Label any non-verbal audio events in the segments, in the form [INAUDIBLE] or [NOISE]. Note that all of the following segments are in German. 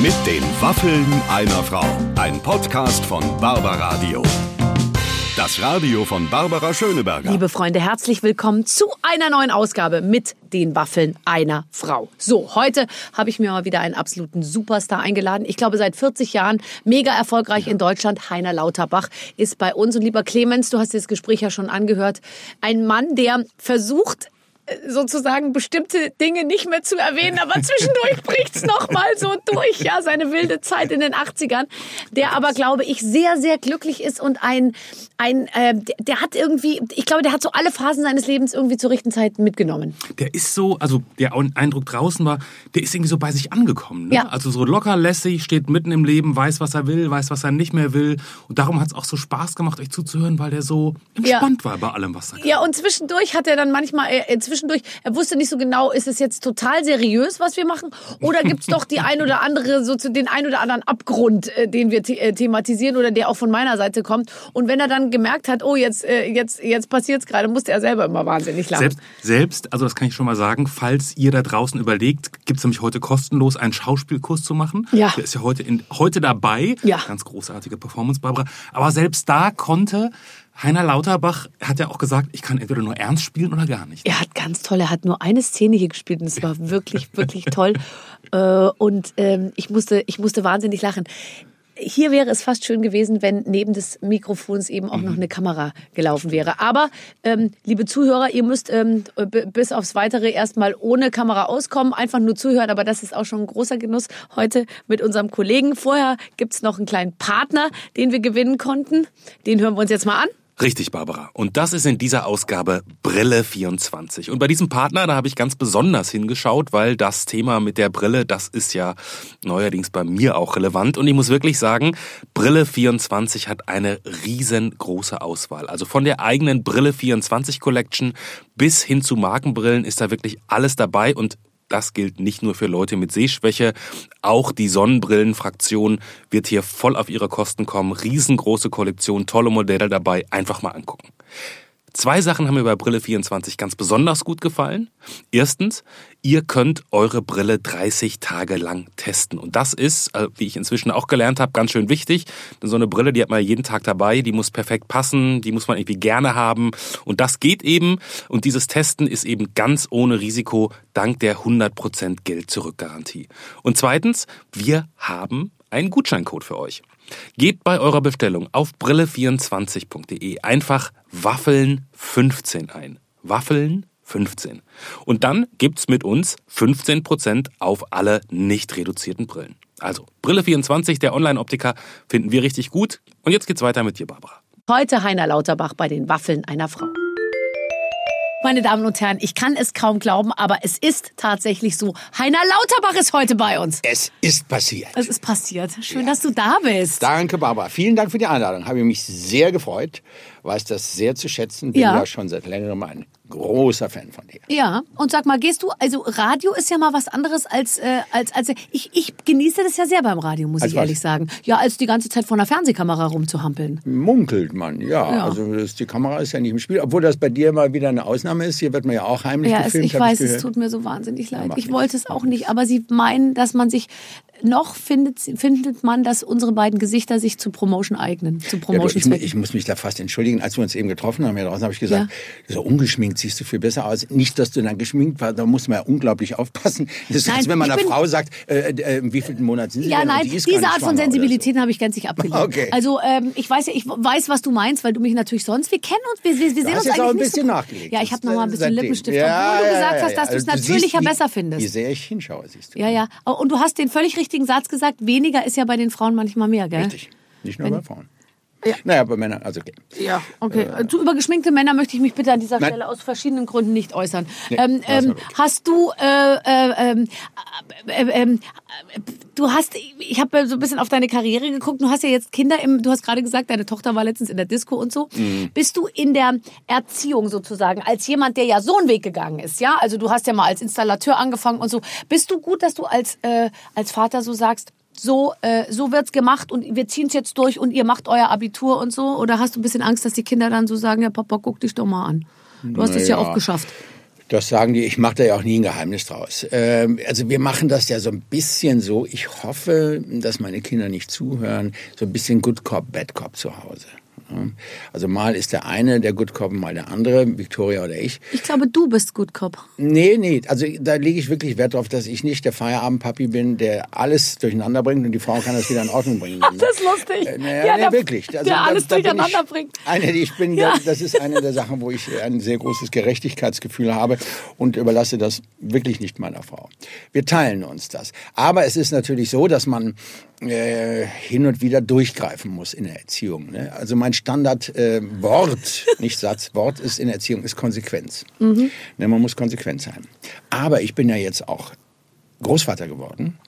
Mit den Waffeln einer Frau. Ein Podcast von Barbaradio. Das Radio von Barbara Schöneberger. Liebe Freunde, herzlich willkommen zu einer neuen Ausgabe mit den Waffeln einer Frau. So, heute habe ich mir mal wieder einen absoluten Superstar eingeladen. Ich glaube, seit 40 Jahren mega erfolgreich in Deutschland. Heiner Lauterbach ist bei uns. Und lieber Clemens, du hast das Gespräch ja schon angehört. Ein Mann, der versucht, sozusagen bestimmte Dinge nicht mehr zu erwähnen, aber zwischendurch [LAUGHS] bricht's noch mal so durch, ja, seine wilde Zeit in den 80ern, der aber glaube ich sehr sehr glücklich ist und ein ein äh, der hat irgendwie, ich glaube, der hat so alle Phasen seines Lebens irgendwie zur richtigen Zeit mitgenommen. Der ist so, also der Eindruck draußen war, der ist irgendwie so bei sich angekommen, ne? Ja. Also so locker lässig, steht mitten im Leben, weiß, was er will, weiß, was er nicht mehr will und darum hat's auch so Spaß gemacht, euch zuzuhören, weil der so entspannt war bei allem, was er Ja, und zwischendurch hat er dann manchmal, äh, zwischendurch, er wusste nicht so genau, ist es jetzt total seriös, was wir machen, oder gibt's doch die ein oder andere, so zu den ein oder anderen Abgrund, äh, den wir äh, thematisieren oder der auch von meiner Seite kommt. Und wenn er dann gemerkt hat, oh, jetzt, äh, jetzt, jetzt passiert's gerade, musste er selber immer wahnsinnig lachen. Selbst, selbst, also das kann ich schon mal sagen, falls ihr da draußen überlegt, gibt's nämlich heute kostenlos einen Schauspielkurs zu machen. Ja. Der ist ja heute, in, heute dabei. Ja. Ganz großartige Performance, Barbara. Aber selbst da konnte Heiner Lauterbach, hat ja auch gesagt, ich kann entweder nur ernst spielen oder gar nicht. Er hat ganz toll, er hat nur eine Szene hier gespielt und es war wirklich, [LAUGHS] wirklich toll. Äh, und ähm, ich, musste, ich musste wahnsinnig lachen. Hier wäre es fast schön gewesen, wenn neben des Mikrofons eben auch noch eine Kamera gelaufen wäre. Aber, ähm, liebe Zuhörer, ihr müsst ähm, bis aufs Weitere erstmal ohne Kamera auskommen, einfach nur zuhören. Aber das ist auch schon ein großer Genuss heute mit unserem Kollegen. Vorher gibt's noch einen kleinen Partner, den wir gewinnen konnten. Den hören wir uns jetzt mal an. Richtig, Barbara. Und das ist in dieser Ausgabe Brille 24. Und bei diesem Partner, da habe ich ganz besonders hingeschaut, weil das Thema mit der Brille, das ist ja neuerdings bei mir auch relevant. Und ich muss wirklich sagen, Brille 24 hat eine riesengroße Auswahl. Also von der eigenen Brille 24 Collection bis hin zu Markenbrillen ist da wirklich alles dabei und das gilt nicht nur für Leute mit Sehschwäche, auch die Sonnenbrillenfraktion wird hier voll auf ihre Kosten kommen. Riesengroße Kollektion, tolle Modelle dabei, einfach mal angucken. Zwei Sachen haben mir bei Brille 24 ganz besonders gut gefallen. Erstens, ihr könnt eure Brille 30 Tage lang testen. Und das ist, äh, wie ich inzwischen auch gelernt habe, ganz schön wichtig. Denn so eine Brille, die hat man jeden Tag dabei, die muss perfekt passen, die muss man irgendwie gerne haben. Und das geht eben. Und dieses Testen ist eben ganz ohne Risiko dank der 100% Geld-Zurück-Garantie. Und zweitens, wir haben einen Gutscheincode für euch. Gebt bei eurer Bestellung auf brille24.de einfach Waffeln 15 ein. Waffeln 15. Und dann gibt's mit uns 15% auf alle nicht reduzierten Brillen. Also Brille24, der Online-Optiker, finden wir richtig gut. Und jetzt geht's weiter mit dir, Barbara. Heute Heiner Lauterbach bei den Waffeln einer Frau. Meine Damen und Herren, ich kann es kaum glauben, aber es ist tatsächlich so. Heiner Lauterbach ist heute bei uns. Es ist passiert. Es ist passiert. Schön, dass du da bist. Danke, Barbara. Vielen Dank für die Einladung. Habe mich sehr gefreut. Weiß das sehr zu schätzen. Bin Ja. ja, schon seit längerem ein großer Fan von dir. Ja, und sag mal, gehst du, also Radio ist ja mal was anderes als, äh, als, als ich, ich genieße das ja sehr beim Radio, muss Als ich was? ehrlich sagen. Ja, als die ganze Zeit vor einer Fernsehkamera rumzuhampeln. Munkelt man, ja. Ja. Also das, die Kamera ist ja nicht im Spiel. Obwohl das bei dir mal wieder eine Ausnahme ist. Hier wird man ja auch heimlich Ja, es, gefilmt. ich hab weiß, es gehört. tut mir so wahnsinnig leid. macht Ich nichts, wollte es auch nicht, aber sie meinen, dass man sich noch findet, findet man, dass unsere beiden Gesichter sich zu Promotion eignen, zu Ja, Promotion ich, mu- ich muss mich da fast entschuldigen. Als wir uns eben getroffen haben, hier draußen, habe ich gesagt, so ungeschminkt siehst du viel besser aus. Nicht, dass du dann geschminkt warst, da muss man ja unglaublich aufpassen. Das ist, Nein, als wenn man ich einer Frau sagt, äh, äh, wie viel Monat sind sie Ja, denn? Nein, die diese Art von oder so. Sensibilität habe ich gänzlich abgelehnt. Okay. Also ähm, ich weiß ja, ich weiß, was du meinst, weil du mich natürlich sonst, wir kennen uns, wir, wir, wir sehen uns eigentlich auch ein bisschen so. nachgelegt. Ja, ich habe Das- noch mal ein bisschen seitdem. Lippenstift, Ja, obwohl du ja, gesagt ja, hast, ja. dass du es Also du natürlicher siehst, wie- besser findest. Wie sehr ich hinschaue, siehst du. Ja, ja. Und du hast den völlig richtigen Satz gesagt, weniger ist ja bei den Frauen manchmal mehr, gell? Richtig. Nicht nur bei Frauen. Naja, bei Männern, also okay. Ja, okay. Zu über geschminkte Männer möchte ich mich bitte an dieser Nein. Stelle aus verschiedenen Gründen nicht äußern. Nee, ähm, ähm, ja hast du, äh, äh, ähm, äh, äh, ähm, äh, du hast, ich habe so ein bisschen auf deine Karriere geguckt. Du hast ja jetzt Kinder im, du hast gerade gesagt, deine Tochter war letztens in der Disco und so. Mhm. Bist du in der Erziehung sozusagen als jemand, der ja so einen Weg gegangen ist, ja? Also du hast ja mal als Installateur angefangen und so. Bist du gut, dass du als äh, als Vater so sagst? So, äh, so wird's gemacht und wir ziehen's jetzt durch und ihr macht euer Abitur und so? Oder hast du ein bisschen Angst, dass die Kinder dann so sagen, ja Papa, guck dich doch mal an. Du hast es ja Naja. auch geschafft. Das sagen die, ich mache da ja auch nie ein Geheimnis draus. Ähm, also wir machen das ja so ein bisschen so, ich hoffe, dass meine Kinder nicht zuhören, so ein bisschen Good Cop, Bad Cop zu Hause. Also mal ist der eine der Good Cop, mal der andere, Victoria oder ich. Ich glaube, du bist Good Cop. Nee, nee, also da lege ich wirklich Wert darauf, dass ich nicht der Feierabendpapi bin, der alles durcheinander bringt und die Frau kann das wieder in Ordnung bringen. Ach, [LAUGHS] das ist lustig. Äh, naja, ja, nee, der, wirklich. Also, der alles da, da bin durcheinander ich, bringt. Eine, die ich bin, Ja. das ist eine der Sachen, wo ich ein sehr großes Gerechtigkeitsgefühl habe und überlasse das wirklich nicht meiner Frau. Wir teilen uns das. Aber es ist natürlich so, dass man äh, hin und wieder durchgreifen muss in der Erziehung. Ne? Also mein Standardwort, äh, Wort, [LAUGHS] nicht Satz, Wort ist in der Erziehung ist Konsequenz. Mhm. Ne, man muss konsequent sein. Aber ich bin ja jetzt auch Großvater geworden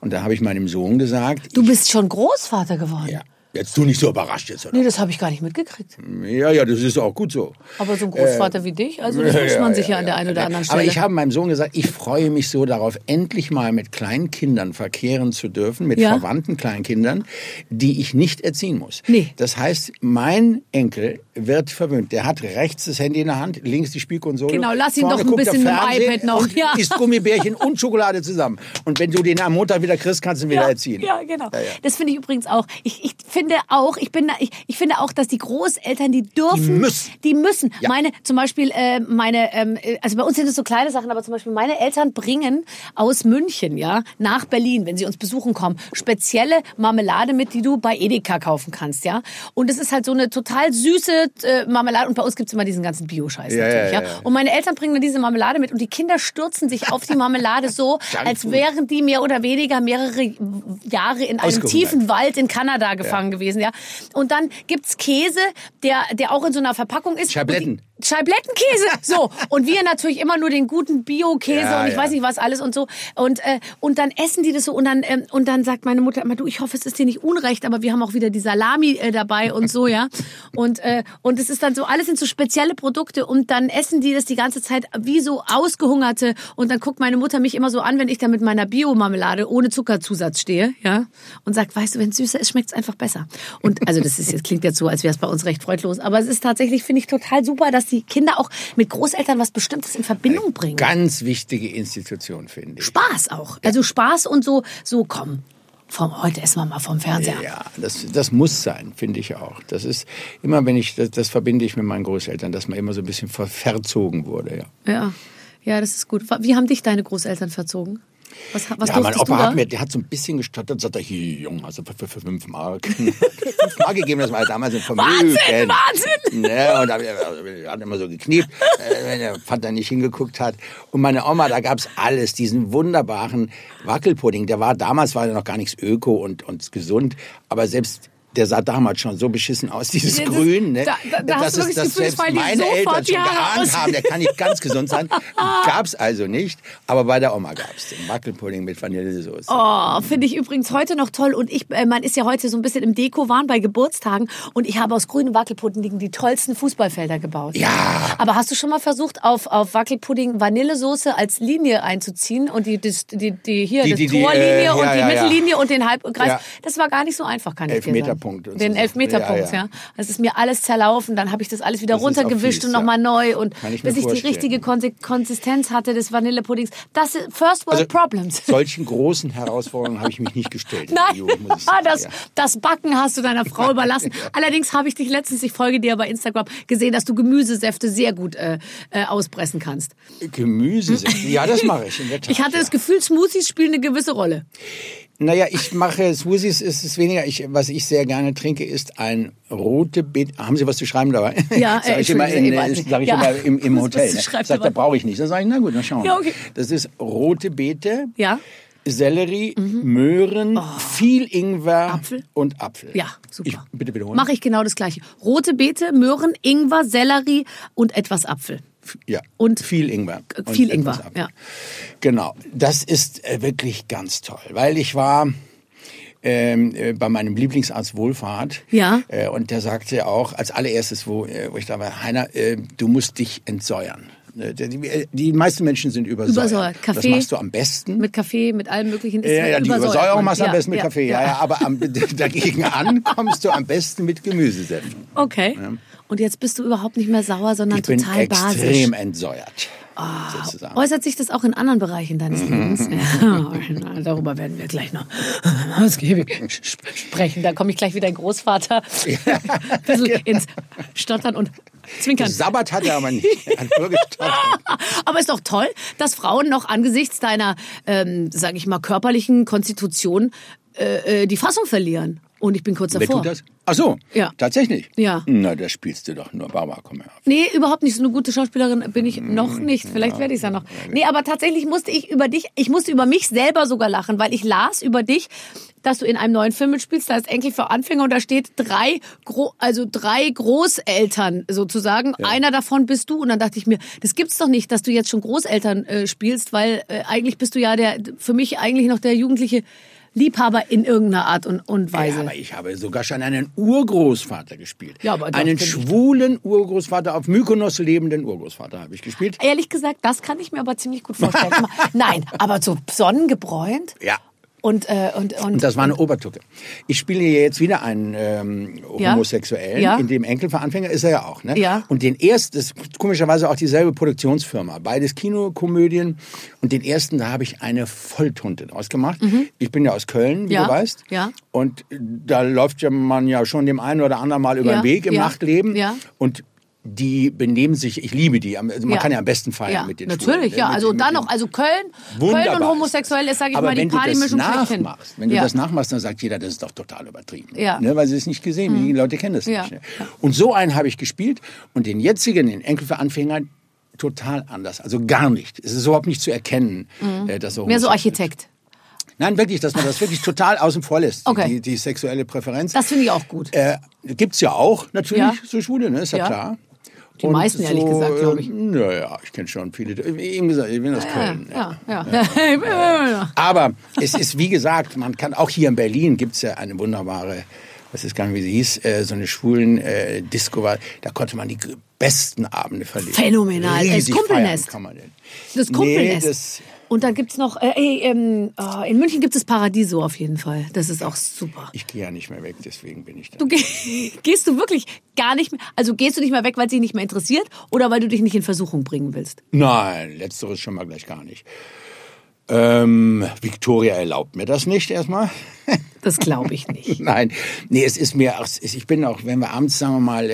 und da habe ich meinem Sohn gesagt, Du bist schon Großvater geworden. ja, jetzt tu nicht so überrascht jetzt. Oder? Nee, das habe ich gar nicht mitgekriegt. Ja, ja, das ist auch gut so. Aber so ein Großvater wie dich, also das wünscht man sich ja, an der einen oder anderen Stelle. Aber ich habe meinem Sohn gesagt, ich freue mich so darauf, endlich mal mit kleinen Kindern verkehren zu dürfen, mit Ja. verwandten kleinen Kindern, die ich nicht erziehen muss. Nee. Das heißt, mein Enkel wird verwöhnt. Der hat rechts das Handy in der Hand, links die Spielkonsole. Genau, lass ihn vorne doch ein bisschen mit dem iPad noch, ja. isst Gummibärchen und Schokolade zusammen. Und wenn du den am Montag wieder kriegst, kannst du ihn wieder ja, erziehen. Ja, genau. Ja, ja. Das finde ich übrigens auch. Ich, ich finde auch, ich bin, ich, ich finde auch, dass die Großeltern, die dürfen, Die müssen. die müssen. Ja. Meine, zum Beispiel, äh, meine, ähm, äh, also bei uns sind es so kleine Sachen, aber zum Beispiel meine Eltern bringen aus München, ja, nach Berlin, wenn sie uns besuchen kommen, spezielle Marmelade mit, die du bei Edeka kaufen kannst, ja. Und es ist halt so eine total süße äh, Marmelade und bei uns gibt's immer diesen ganzen Bio-Scheiß Ja, natürlich, ja, ja. Und meine Eltern bringen dann diese Marmelade mit und die Kinder stürzen sich auf die Marmelade so, [LAUGHS] als wären die mehr oder weniger mehrere Jahre in einem tiefen Wald in Kanada gefangen gewesen, ja. Und dann gibt's Käse, der, der auch in so einer Verpackung ist. Scheibletten. Scheiblettenkäse, [LAUGHS] so. Und wir natürlich immer nur den guten Bio-Käse Ja, und ich ja. weiß nicht was alles und so. Und, äh, und dann essen die das so und dann, ähm, und dann sagt meine Mutter immer, du, ich hoffe, es ist dir nicht unrecht, aber wir haben auch wieder die Salami äh, dabei und so, ja. Und, äh, und es ist dann so, alles sind so spezielle Produkte und dann essen die das die ganze Zeit wie so ausgehungerte und dann guckt meine Mutter mich immer so an, wenn ich da mit meiner Bio-Marmelade ohne Zuckerzusatz stehe, ja. Und sagt, weißt du, wenn es süßer ist, schmeckt es einfach besser. Und also das ist jetzt klingt jetzt so, als wäre es bei uns recht freudlos, aber es ist tatsächlich, finde ich, total super, dass die Kinder auch mit Großeltern was Bestimmtes in Verbindung bringen. Ganz wichtige Institution, finde ich. Spaß auch. Also Spaß und so, so komm. Vom, heute essen wir mal vom Fernseher. Ja, das, das muss sein, finde ich auch. Das ist immer, wenn ich, das, das verbinde ich mit meinen Großeltern, dass man immer so ein bisschen ver, verzogen wurde, ja. Ja. ja, das ist gut. Wie haben dich deine Großeltern verzogen? Was, was ja, mein Opa hat mir, der hat so ein bisschen gestottert und sagt, er, hier, Junge, also für, für, für fünf Mark. [LAUGHS] fünf Mark gegeben, das war damals ein Vermögen. Wahnsinn, Wahnsinn! Ja, und er hat immer so gekniept, äh, wenn der Vater nicht hingeguckt hat. Und meine Oma, da gab's alles, diesen wunderbaren Wackelpudding. Der war, damals war der noch gar nichts öko und, und gesund, aber selbst der sah damals schon so beschissen aus, [LAUGHS] dieses Ja, das- Grün. Ne? da- da- da hast du ist, wirklich das Gefühl, es selbst meine Eltern die schon geahnt haben, der kann nicht ganz gesund sein. [LAUGHS] Gab's also nicht, aber bei der Oma gab's den Wackelpudding mit Vanillesoße. Oh, finde ich übrigens heute noch toll. Und ich, äh, man ist ja heute so ein bisschen im Deko-Wahn bei Geburtstagen. Und ich habe aus grünem Wackelpudding die tollsten Fußballfelder gebaut. Ja. Aber hast du schon mal versucht, auf, auf Wackelpudding Vanillesoße als Linie einzuziehen? Und die, das, die, die hier, Die- das die- die, Torlinie äh, ja, und die ja, ja. Mittellinie und den Halbkreis. Ja. Das war gar nicht so einfach, kann ich dir sagen. Elfmeterpunkt Den so. Elfmeterpunkt, Ja, ja, ja. Das ist mir alles zerlaufen. Dann habe ich das alles wieder Das runtergewischt fies, und ja. nochmal neu. Und Kann ich bis ich die richtige Konsi- Konsistenz hatte des Vanillepuddings. Das ist First World Also, Problems. [LAUGHS] Solchen großen Herausforderungen habe ich mich nicht gestellt. Nein, [LAUGHS] sagen, das, ja. das Backen hast du deiner Frau überlassen. [LAUGHS] Allerdings habe ich dich letztens, ich folge dir bei Instagram, gesehen, dass du Gemüsesäfte sehr gut äh, äh, auspressen kannst. Gemüsesäfte. Ja, das mache ich in der Tat. Ich hatte ja. das Gefühl, Smoothies spielen eine gewisse Rolle. Naja, ich mache Smoothies, ist es weniger. Ich, was ich sehr gerne trinke, ist ein rote Beet. Haben Sie was zu schreiben dabei? Ja, [LAUGHS] sag äh, ich immer, in, äh, ich weiß sag ich. Ja. immer im, im [LAUGHS] Hotel. Ne? Sagt, da brauche ich nicht. Dann sage ich, na gut, dann schauen wir. Ja, okay. Das ist rote Beete, Ja. Sellerie, Möhren, viel Ingwer Oh. Apfel? und Apfel. Ja, super. Ich, bitte wiederholen. Mache ich genau das gleiche. Rote Beete, Möhren, Ingwer, Sellerie und etwas Apfel. Ja. Und viel Ingwer. Viel Ingwer, ja. Genau. Das ist äh, wirklich ganz toll, weil ich war ähm, äh, bei meinem Lieblingsarzt Wohlfahrt. Ja. Äh, und der sagte auch als allererstes, wo, äh, wo ich da war, Heiner, du musst dich entsäuern. Die, meisten Menschen sind übersäuert. Übersäuert. Das Kaffee. machst du am besten. Mit Kaffee, mit allem möglichen. ist Ja, ja, die Übersäuerung machst du am Ja, besten mit ja, Kaffee. Ja, ja, aber am, [LAUGHS] dagegen an kommst du am besten mit Gemüsesäften. Okay. Und jetzt bist du überhaupt nicht mehr sauer, sondern Ich bin total extrem basisch. entsäuert. sozusagen. Äußert sich das auch in anderen Bereichen deines Lebens? Ja, [LAUGHS] na, darüber werden wir gleich noch [LAUGHS] ausgiebig sp- sprechen. Da komme ich gleich wieder Großvater [LAUGHS] ein bisschen ins Stottern und Zwinkern. Sabbat hat er aber nicht. Er. Aber ist doch toll, dass Frauen noch angesichts deiner, ähm, sage ich mal, körperlichen Konstitution äh, äh, die Fassung verlieren. Und ich bin kurz Wer davor. tut das? Ach so, Ja. tatsächlich? Ja. Na, da spielst du doch nur. Barbara, komm her. Nee, überhaupt nicht. So eine gute Schauspielerin bin ich noch nicht. Vielleicht werde ich es ja noch. Nee, aber tatsächlich musste ich über dich, ich musste über mich selber sogar lachen, weil ich las über dich, dass du in einem neuen Film mitspielst, da ist Enkel für Anfänger und da steht drei, Gro also drei Großeltern sozusagen. Einer davon bist du und dann dachte ich mir, das gibt's doch nicht, dass du jetzt schon Großeltern äh, spielst, weil äh, eigentlich bist du ja der, für mich eigentlich noch der jugendliche Liebhaber in irgendeiner Art und, und Ja, Weise. aber ich habe sogar schon einen Urgroßvater gespielt. Ja, aber einen schwulen Urgroßvater, auf Mykonos lebenden Urgroßvater habe ich gespielt. Ehrlich gesagt, das kann ich mir aber ziemlich gut vorstellen. [LAUGHS] Nein, aber so sonnengebräunt Ja. Und äh, und und, Und das war eine Obertucke. Ich spiele hier jetzt wieder einen ähm. Homosexuellen. Ja. In dem Enkelveranfänger ist er ja auch. Ne? Ja. Und den ersten, das ist komischerweise auch dieselbe Produktionsfirma. Beides Kinokomödien. Und den ersten, da habe ich eine Volltunte draus gemacht. Ich bin ja aus Köln, wie Mhm. Ja. du weißt. Ja. Und da läuft ja man ja schon dem einen oder anderen mal über den Weg im. Nachtleben. Ja. Und die benehmen sich, ich liebe die. Also man Ja. kann ja am besten feiern ja, mit den natürlich, Schwulen, ja. Also und dann noch, also Köln, Wunderbar Köln und homosexuell ist, sage ich aber mal, die Partymischung schlechthin. wenn du ja. das nachmachst, dann sagt jeder, das ist doch total übertrieben. Ja. Ne, weil sie es nicht gesehen haben. Die Leute kennen das nicht. Ne? Und so einen habe ich gespielt und den jetzigen, den Enkel für Anfänger, total anders. Also gar nicht. Es ist überhaupt nicht zu erkennen, äh, dass er Mhm. Mehr so homosexuell ist. Architekt. Nein, wirklich, dass man das wirklich total außen vor lässt, Okay. die, die sexuelle Präferenz. Das finde ich auch gut. äh, gibt's ja auch, natürlich, Ja. so Schwule, ne? ist ja, Ja. klar. Die meisten, ehrlich gesagt, glaub ich. äh, Naja, ich kenne schon viele. Wie eben gesagt, ich bin aus Köln. Ja, ja. ja. [LAUGHS] Aber es ist, wie gesagt, man kann auch hier in Berlin gibt's ja eine wunderbare, was ist gar nicht, wie sie hieß, äh, so eine schwulen äh, Disco, war, da konnte man die besten Abende verleben. Phänomenal. Das Riesig Kumpelnest. feiern kann man denn. Das Kumpelnest. Nee, das, und dann gibt's noch, äh, ähm, oh, in München gibt es Paradiso auf jeden Fall. Das ist auch super. ich gehe ja nicht mehr weg, deswegen bin ich da. Du geh, [LAUGHS] gehst du wirklich gar nicht mehr, also gehst du nicht mehr weg, weil es dich nicht mehr interessiert oder weil du dich nicht in Versuchung bringen willst? Nein, letzteres schon mal gleich gar nicht. Ähm, Victoria erlaubt mir das nicht erstmal. Das glaube ich nicht. [LAUGHS] Nein, nee, es ist mir, auch- es- ich bin auch, wenn wir abends, sagen wir mal,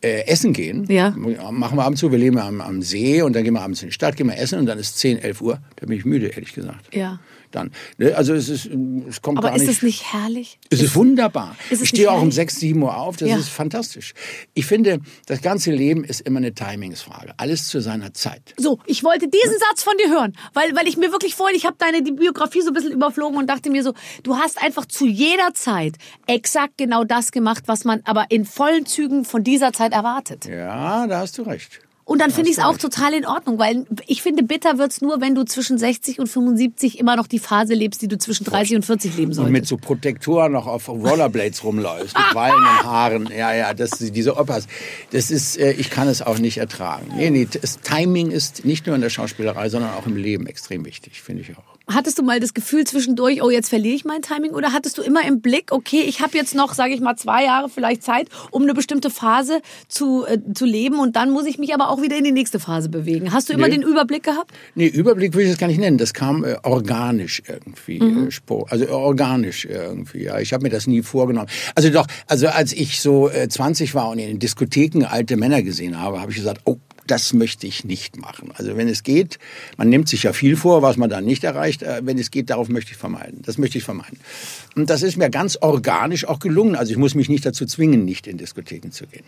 äh, essen gehen, Ja. machen wir abends so, wir leben am, am See und dann gehen wir abends in die Stadt, gehen wir essen und dann ist 10, 11 Uhr, da bin ich müde, ehrlich gesagt. Ja. Dann, ne, also es ist, es kommt Aber gar ist nicht. das nicht herrlich? Es ist wunderbar. ist es ich stehe auch um herrlich? 6, 7 Uhr auf. Das Ja. ist fantastisch. Ich finde, das ganze Leben ist immer eine Timingsfrage. Alles zu seiner Zeit. So, ich wollte diesen Satz von dir hören, weil, weil ich mir wirklich vorhin, ich habe deine die Biografie so ein bisschen überflogen und dachte mir so, du hast einfach zu jeder Zeit exakt genau das gemacht, was man aber in vollen Zügen von dieser Zeit erwartet. Ja, da hast du recht. Und dann finde ich es auch total in Ordnung, weil ich finde, bitter wird's nur, wenn du zwischen 60 und 75 immer noch die Phase lebst, die du zwischen 30 und 40 leben Und solltest. mit so Protektoren noch auf Rollerblades rumläufst, mit wallenden [LAUGHS] Haaren. Ja, ja, das, diese Opas. Das ist, äh, ich kann es auch nicht ertragen. Nee, nee, das Timing ist nicht nur in der Schauspielerei, sondern auch im Leben extrem wichtig, finde ich auch. Hattest du mal das Gefühl zwischendurch, oh, jetzt verliere ich mein Timing? Oder hattest du immer im Blick, okay, ich habe jetzt noch, sage ich mal, zwei Jahre vielleicht Zeit, um eine bestimmte Phase zu, äh, zu leben und dann muss ich mich aber auch wieder in die nächste Phase bewegen. Hast du immer Nee. den Überblick gehabt? Nee, Überblick will ich das gar nicht nennen. Das kam äh, organisch irgendwie. Mhm. Äh, Sport, also organisch irgendwie. Ja. Ich habe mir das nie vorgenommen. Also doch, also als ich so äh, 20 war und in den Diskotheken alte Männer gesehen habe, habe ich gesagt, oh, das möchte ich nicht machen. Also wenn es geht, man nimmt sich ja viel vor, was man dann nicht erreicht. Äh, wenn es geht, darauf möchte ich vermeiden. Das möchte ich vermeiden. Und das ist mir ganz organisch auch gelungen. Also ich muss mich nicht dazu zwingen, nicht in Diskotheken zu gehen.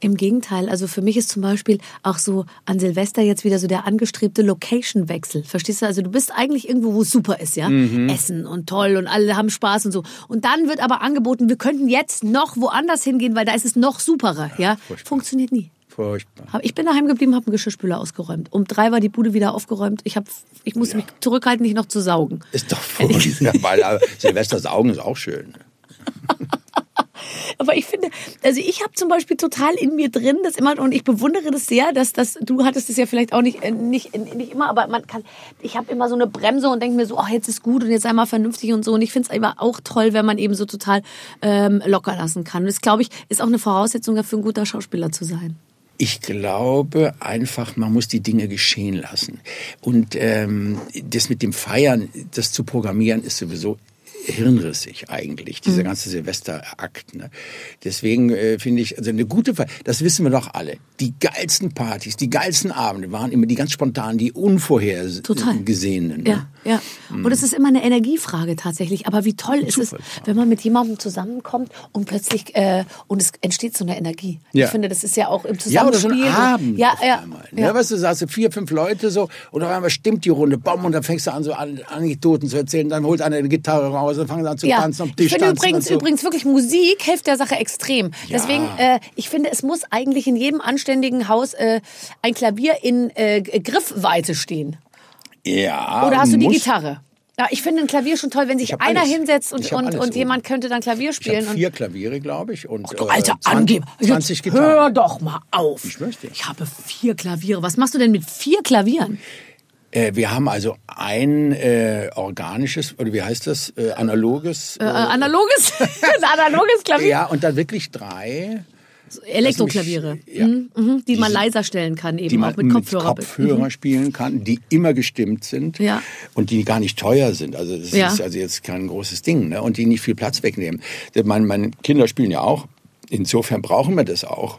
Im Gegenteil, also für mich ist zum Beispiel auch so an Silvester jetzt wieder so der angestrebte Location-Wechsel. Verstehst du? Also du bist eigentlich irgendwo, wo es super ist, ja? Mhm. Essen und toll und alle haben Spaß und so. Und dann wird aber angeboten, wir könnten jetzt noch woanders hingehen, weil da ist es noch superer, ja? furchtbar. Funktioniert nie. Furchtbar. Ich bin daheim geblieben, habe einen Geschirrspüler ausgeräumt. Um drei war die Bude wieder aufgeräumt. Ich, hab, ich musste mich zurückhalten, nicht noch zu saugen. Ist doch [LAUGHS] furchtbar, weil äh, Silvester saugen ist auch schön. [LAUGHS] Aber ich finde, also ich habe zum Beispiel total in mir drin, das immer und ich bewundere das sehr, dass das du hattest es ja vielleicht auch nicht äh, nicht nicht immer, aber man kann. Ich habe immer so eine Bremse und denke mir so, ach jetzt ist gut und jetzt einmal vernünftig und so. Und ich finde es immer auch toll, wenn man eben so total ähm, locker lassen kann. Und das glaube ich ist auch eine Voraussetzung dafür, ein guter Schauspieler zu sein. Ich glaube einfach, man muss die Dinge geschehen lassen. Und ähm, das mit dem Feiern, das zu programmieren, ist sowieso hirnrissig eigentlich, dieser mhm. ganze Silvesterakt. Ne? Deswegen äh, finde ich, also eine gute Feier, das wissen wir doch alle. Die geilsten Partys, die geilsten Abende waren immer die ganz spontanen, die unvorhergesehenen. Ne? Ja, ja. Mhm. Und es ist immer eine Energiefrage tatsächlich. Aber wie toll ist es, wenn man mit jemandem zusammenkommt und plötzlich äh, und es entsteht so eine Energie. Ja. Ich finde, das ist ja auch im Zusammenspiel. Ja, oder so ein Abend. Ja, ja, einmal, ne? ja. Weißt du, sagst du vier, fünf Leute so und auf einmal stimmt die Runde, bom, und dann fängst du an, so Anekdoten zu erzählen, dann holt einer eine Gitarre raus Hause, fangen an zu ja. tanzen, am Tisch Ich finde übrigens, so. übrigens wirklich Musik hilft der Sache extrem. Ja. Deswegen, äh, ich finde, es muss eigentlich in jedem anständigen Haus äh, ein Klavier in äh, Griffweite stehen. Ja. Oder hast du die Gitarre? Ja, ich finde ein Klavier schon toll, wenn sich einer alles. hinsetzt und, und, und jemand könnte dann Klavier spielen. Ich vier Klaviere, glaube ich. Und, oh, du alter äh, 20, 20 Gitarren. Hör doch mal auf. Ich möchte. Ich habe vier Klaviere. Was machst du denn mit vier Klavieren? Äh, wir haben also ein äh, organisches, oder wie heißt das, äh, analoges. Äh, äh analoges? [LAUGHS] analoges Klavier? Ja, und dann wirklich drei. Elektroklaviere, mich, ja, mhm, mhm, die, die man leiser stellen kann, eben auch mit Kopfhörer. Mit Kopfhörer mhm. spielen kann, die immer gestimmt sind ja. und die gar nicht teuer sind. Also das ja. ist also jetzt kein großes Ding ne? und die nicht viel Platz wegnehmen. Meine, meine Kinder spielen ja auch insofern brauchen wir das auch.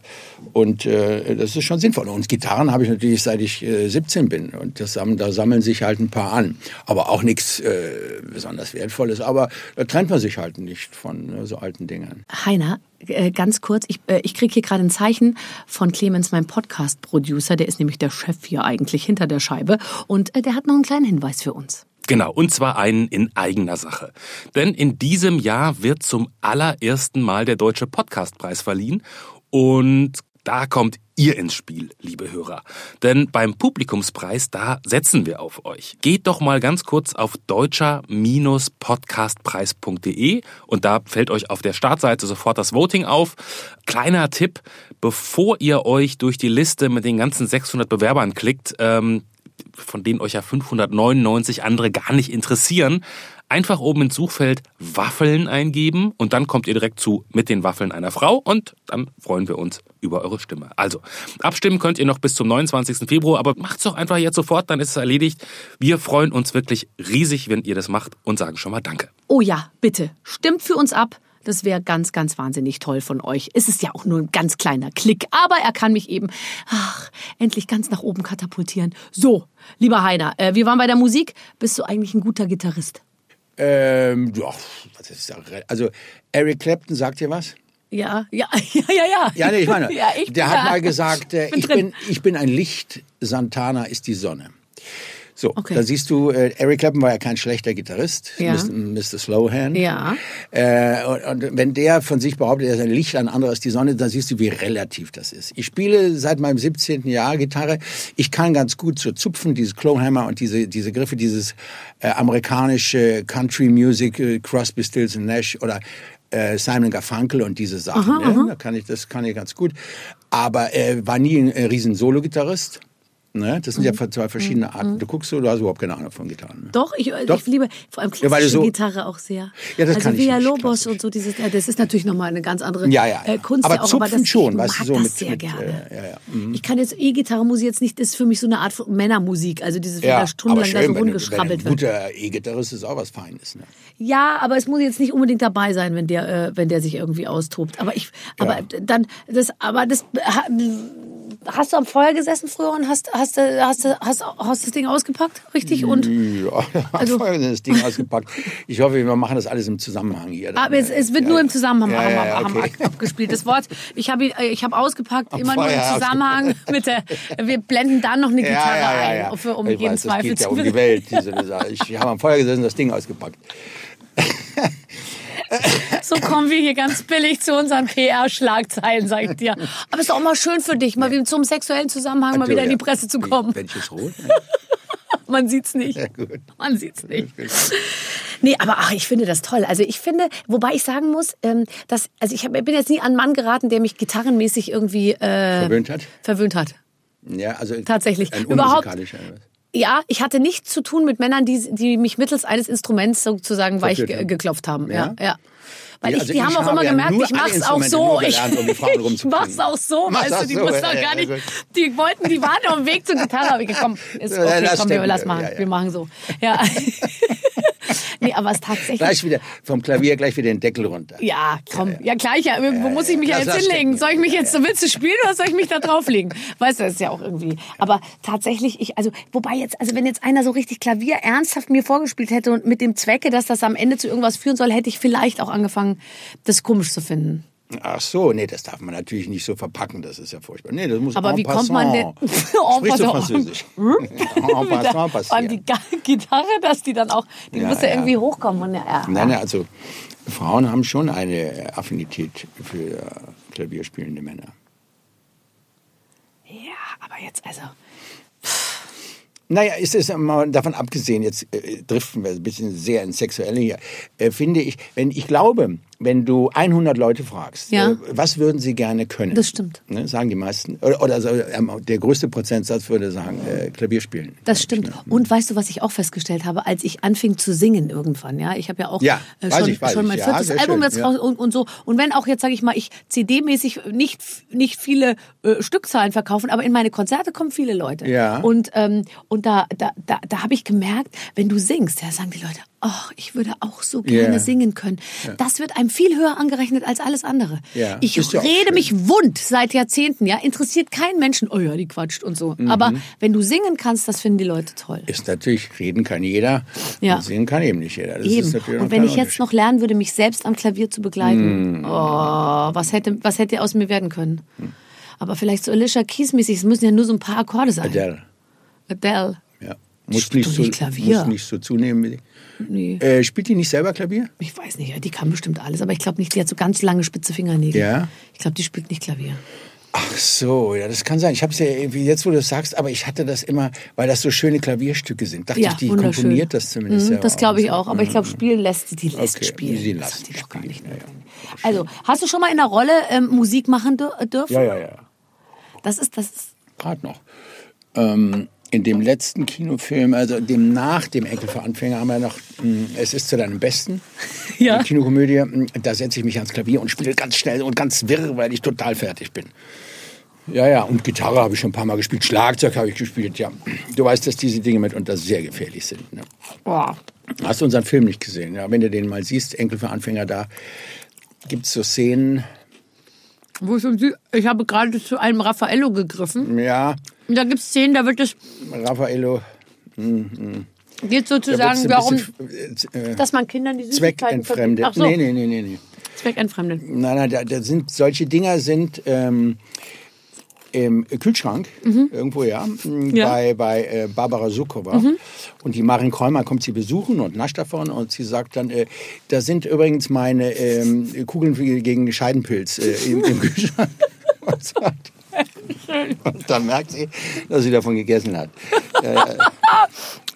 Und äh, das ist schon sinnvoll. Und Gitarren habe ich natürlich seit ich äh, 17 bin. Und das, da sammeln sich halt ein paar an. Aber auch nichts äh, besonders Wertvolles. Aber da trennt man sich halt nicht von äh, so alten Dingen. Heiner, äh, ganz kurz, ich, äh, ich kriege hier gerade ein Zeichen von Clemens, meinem Podcast-Producer. Der ist nämlich der Chef hier eigentlich hinter der Scheibe. Und äh, der hat noch einen kleinen Hinweis für uns. Genau, und zwar einen in eigener Sache. Denn in diesem Jahr wird zum allerersten Mal der Deutsche Podcastpreis verliehen und da kommt ihr ins Spiel, liebe Hörer. Denn beim Publikumspreis, da setzen wir auf euch. Geht doch mal ganz kurz auf deutscher-podcastpreis.de und da fällt euch auf der Startseite sofort das Voting auf. Kleiner Tipp, bevor ihr euch durch die Liste mit den ganzen 600 Bewerbern klickt, ähm, von denen euch ja 599 andere gar nicht interessieren, einfach oben ins Suchfeld Waffeln eingeben und dann kommt ihr direkt zu mit den Waffeln einer Frau und dann freuen wir uns über eure Stimme. Also, abstimmen könnt ihr noch bis zum 29. Februar, aber macht's doch einfach jetzt sofort, dann ist es erledigt. Wir freuen uns wirklich riesig, wenn ihr das macht und sagen schon mal Danke. Oh ja, bitte, stimmt für uns ab. Das wäre ganz, ganz wahnsinnig toll von euch. Es ist ja auch nur ein ganz kleiner Klick, aber er kann mich eben, ach, endlich ganz nach oben katapultieren. So, lieber Heiner, äh, wir waren bei der Musik. Bist du eigentlich ein guter Gitarrist? Ähm, ja, das ist ja, also Eric Clapton sagt dir was? Ja, ja, [LAUGHS] ja, ja, ja. Ja, nee, ich meine, [LAUGHS] ja, ich der hat mal gesagt, äh, ich, bin, ich bin ein Licht, Santana ist die Sonne. So, okay. da siehst du, äh, Eric Clapton war ja kein schlechter Gitarrist, ja. Mr. Slowhand. Ja. Äh, und, und, wenn der von sich behauptet, er ist ein Licht, ein anderer ist die Sonne, dann siehst du, wie relativ das ist. Ich spiele seit meinem 17. Jahr Gitarre. Ich kann ganz gut so zupfen, dieses Clawhammer und diese, diese Griffe, dieses äh, amerikanische Country Music, äh, Crosby, Stills und Nash oder äh, Simon Garfunkel und diese Sachen. Aha, ne? Da kann ich, das kann ich ganz gut. Aber er äh, war nie ein äh, riesen Solo-Gitarrist. Ne? Das sind mhm. ja zwei verschiedene Arten. Mhm. Du guckst so, du hast überhaupt keine Ahnung von Gitarren. Ne? Doch, ich, Doch, ich liebe vor allem klassische ja, so, Gitarre auch sehr. Ja, das also kann Villa Lobos und so, dieses, das ist natürlich nochmal eine ganz andere ja, ja, ja. Äh, Kunst. Aber, auch, aber das, schon, weißt du, so das mit, sehr mit, gerne. Äh, ja, ja. Mhm. Ich kann jetzt E-Gitarre muss ich jetzt nicht, das ist für mich so eine Art von Männermusik, also dieses, wenn da stundenlang schön, da so rumgeschrabbelt wird. Guter E-Gitarrist ist auch was Feines. Ne? Ja, aber es muss jetzt nicht unbedingt dabei sein, wenn der, äh, wenn der sich irgendwie austobt. Aber ich, aber dann, das, aber das hast du am Feuer gesessen früher und hast, hast, hast, hast, hast das Ding ausgepackt, richtig? Und ja, [LAUGHS] also, Feuer das Ding ausgepackt. Ich hoffe, wir machen das alles im Zusammenhang hier. Aber es, es wird nur im Zusammenhang abgespielt. Das Wort, ich habe ich hab ausgepackt, immer nur im Zusammenhang mit der, wir blenden dann noch eine Gitarre ein, für, um ich jeden weiß, Zweifel das geht zu ja um die Welt. Diese, ich habe am Feuer gesessen, das Ding ausgepackt. [LAUGHS] So kommen wir hier ganz billig zu unseren PR-Schlagzeilen, sag ich dir. Aber es ist auch mal schön für dich, mal wieder zum sexuellen Zusammenhang mal wieder in die Presse zu kommen. Welches Rot? [LAUGHS] Man sieht's nicht. Ja, Man sieht's nicht. Nee, aber ach, ich finde das toll. Also ich finde, wobei ich sagen muss, ähm, dass, also ich hab, bin jetzt nie an einen Mann geraten, der mich gitarrenmäßig irgendwie äh, Verwöhnt hat? verwöhnt hat. Ja, also Tatsächlich. Ein Überhaupt-. Ja, ich hatte nichts zu tun mit Männern, die, die mich mittels eines Instruments sozusagen weich geklopft haben. Ja, Ja? ja. Weil Ja, ich, also die ich haben auch immer ja gemerkt, [LAUGHS] ich mach's auch so. Ich, gelernt, um ich mach's auch so, Mach's weißt du, die so, mussten ja, gar nicht. Die wollten, die waren auf dem Weg zur Gitarre, aber ich komm, ist okay, komm, wir lass machen, wir machen so. [LAUGHS] Ja. [LAUGHS] [LAUGHS] nee, aber es tatsächlich. Gleich wieder vom Klavier gleich wieder den Deckel runter. Ja, komm. Ja, klar, ich, ja, wo muss ich mich ja. ja jetzt hinlegen? Soll ich mich jetzt, willst du spielen oder soll ich mich da drauflegen? Weißt du, das ist ja auch irgendwie. Aber tatsächlich, ich, also, wobei jetzt, also wenn jetzt einer so richtig Klavier ernsthaft mir vorgespielt hätte und mit dem Zwecke, dass das am Ende zu irgendwas führen soll, hätte ich vielleicht auch angefangen, das komisch zu finden. Ach so, nee, das darf man natürlich nicht so verpacken, das ist ja furchtbar. Nee, das muss Aber wie kommt man denn- passant. [LAUGHS] En Sprichst du [LAUGHS] [LAUGHS] passant. Französisch? en passant Vor allem passieren. die Gitarre, dass die dann auch, die Ja, muss ja, ja. irgendwie hochkommen. Und ja, ja. Nein, nein, also Frauen haben schon eine Affinität für äh, klavierspielende Männer. ja, aber jetzt, also. Naja, ist es mal davon abgesehen, jetzt äh, driften wir ein bisschen sehr ins Sexuelle hier, äh, finde ich, wenn ich glaube, wenn du 100 Leute fragst, Ja. äh, was würden sie gerne können? Das stimmt. Ne, sagen die meisten. Oder, oder so, ähm, der größte Prozentsatz würde sagen, äh, Klavier spielen. Das glaub ich, stimmt. ne? Und weißt du, was ich auch festgestellt habe, als ich anfing zu singen irgendwann, ja, ich habe ja auch Ja, äh, schon, ich, schon mein Ja, viertes sehr Album schön, jetzt ja. raus und, und so. Und wenn auch jetzt, sage ich mal, ich CD-mäßig nicht nicht viele äh, Stückzahlen verkaufen, aber in meine Konzerte kommen viele Leute. Ja. Und ähm, und da da da, da habe ich gemerkt, wenn du singst, ja, sagen die Leute, ach, ich würde auch so gerne Ja. singen können. Das wird einem viel höher angerechnet als alles andere. Ja, Ich ist rede mich wund seit Jahrzehnten, ja, interessiert keinen Menschen. Oh ja, die quatscht und so. Mhm. Aber wenn du singen kannst, das finden die Leute toll. Ist natürlich, reden kann jeder, Ja. singen kann eben nicht jeder. Das Eben. Und wenn ich jetzt noch lernen würde, mich selbst am Klavier zu begleiten, Mhm. oh, was hätte, was hätte aus mir werden können? Aber vielleicht so Alicia Keys mäßig, es müssen ja nur so ein paar Akkorde sein. Adele. Adele. Ja. Muss nicht, so, muss nicht so zunehmen. Die- Nee. Äh, spielt die nicht selber Klavier? Ich weiß nicht, die kann bestimmt alles, aber ich glaube nicht, die hat so ganz lange spitze Fingernägel. Ja? Ich glaube, die spielt nicht Klavier. Ach so, ja, das kann sein. Ich habe es ja irgendwie jetzt, wo du es sagst, aber ich hatte das immer, weil das so schöne Klavierstücke sind. Dachte Ja, ich, die komponiert das zumindest Mhm, selber das glaube ich auch, aber ich glaube, spielen lässt sie, die lässt Okay, spielen. das lässt hat die doch gar nicht ja, ja. Also, hast du schon mal in der Rolle ähm, Musik machen dür- dürfen? Ja, ja, ja. Das ist, das ist, Gerade noch. Ähm, in dem letzten Kinofilm, also dem nach dem Enkel für Anfänger, haben wir noch mh, Es ist zu deinem Besten. [LAUGHS] Ja. Die Kinokomödie. Mh, Da setze ich mich ans Klavier und spiele ganz schnell und ganz wirr, weil ich total fertig bin. Ja, ja, und Gitarre habe ich schon ein paar Mal gespielt, Schlagzeug habe ich gespielt, ja. Du weißt, dass diese Dinge mitunter sehr gefährlich sind. Ne? boah. Hast du unseren Film nicht gesehen? Ja, wenn du den mal siehst, Enkel für Anfänger, da gibt es so Szenen, Wo ich, um sie- ich habe gerade zu einem Raffaello gegriffen. ja, da gibt es Szenen, da wird es, Raffaello, geht da sozusagen wird's darum, bisschen, äh, dass man Kindern die Süßigkeiten zweckentfremdet. Ach so, Nee, nee, nee, nee, nee. zweckentfremdet. Nein, nein, da, da sind solche Dinger sind ähm, im Kühlschrank irgendwo ja, Mhm. Ja. Mhm. bei bei äh, Barbara Sukowa und die Marin Kräumer kommt sie besuchen und nascht davon und sie sagt dann, äh, da sind übrigens meine ähm, Kugeln gegen Scheidenpilz äh, im, im Kühlschrank. [LAUGHS] und, sagt, und dann merkt sie, dass sie davon gegessen hat. Das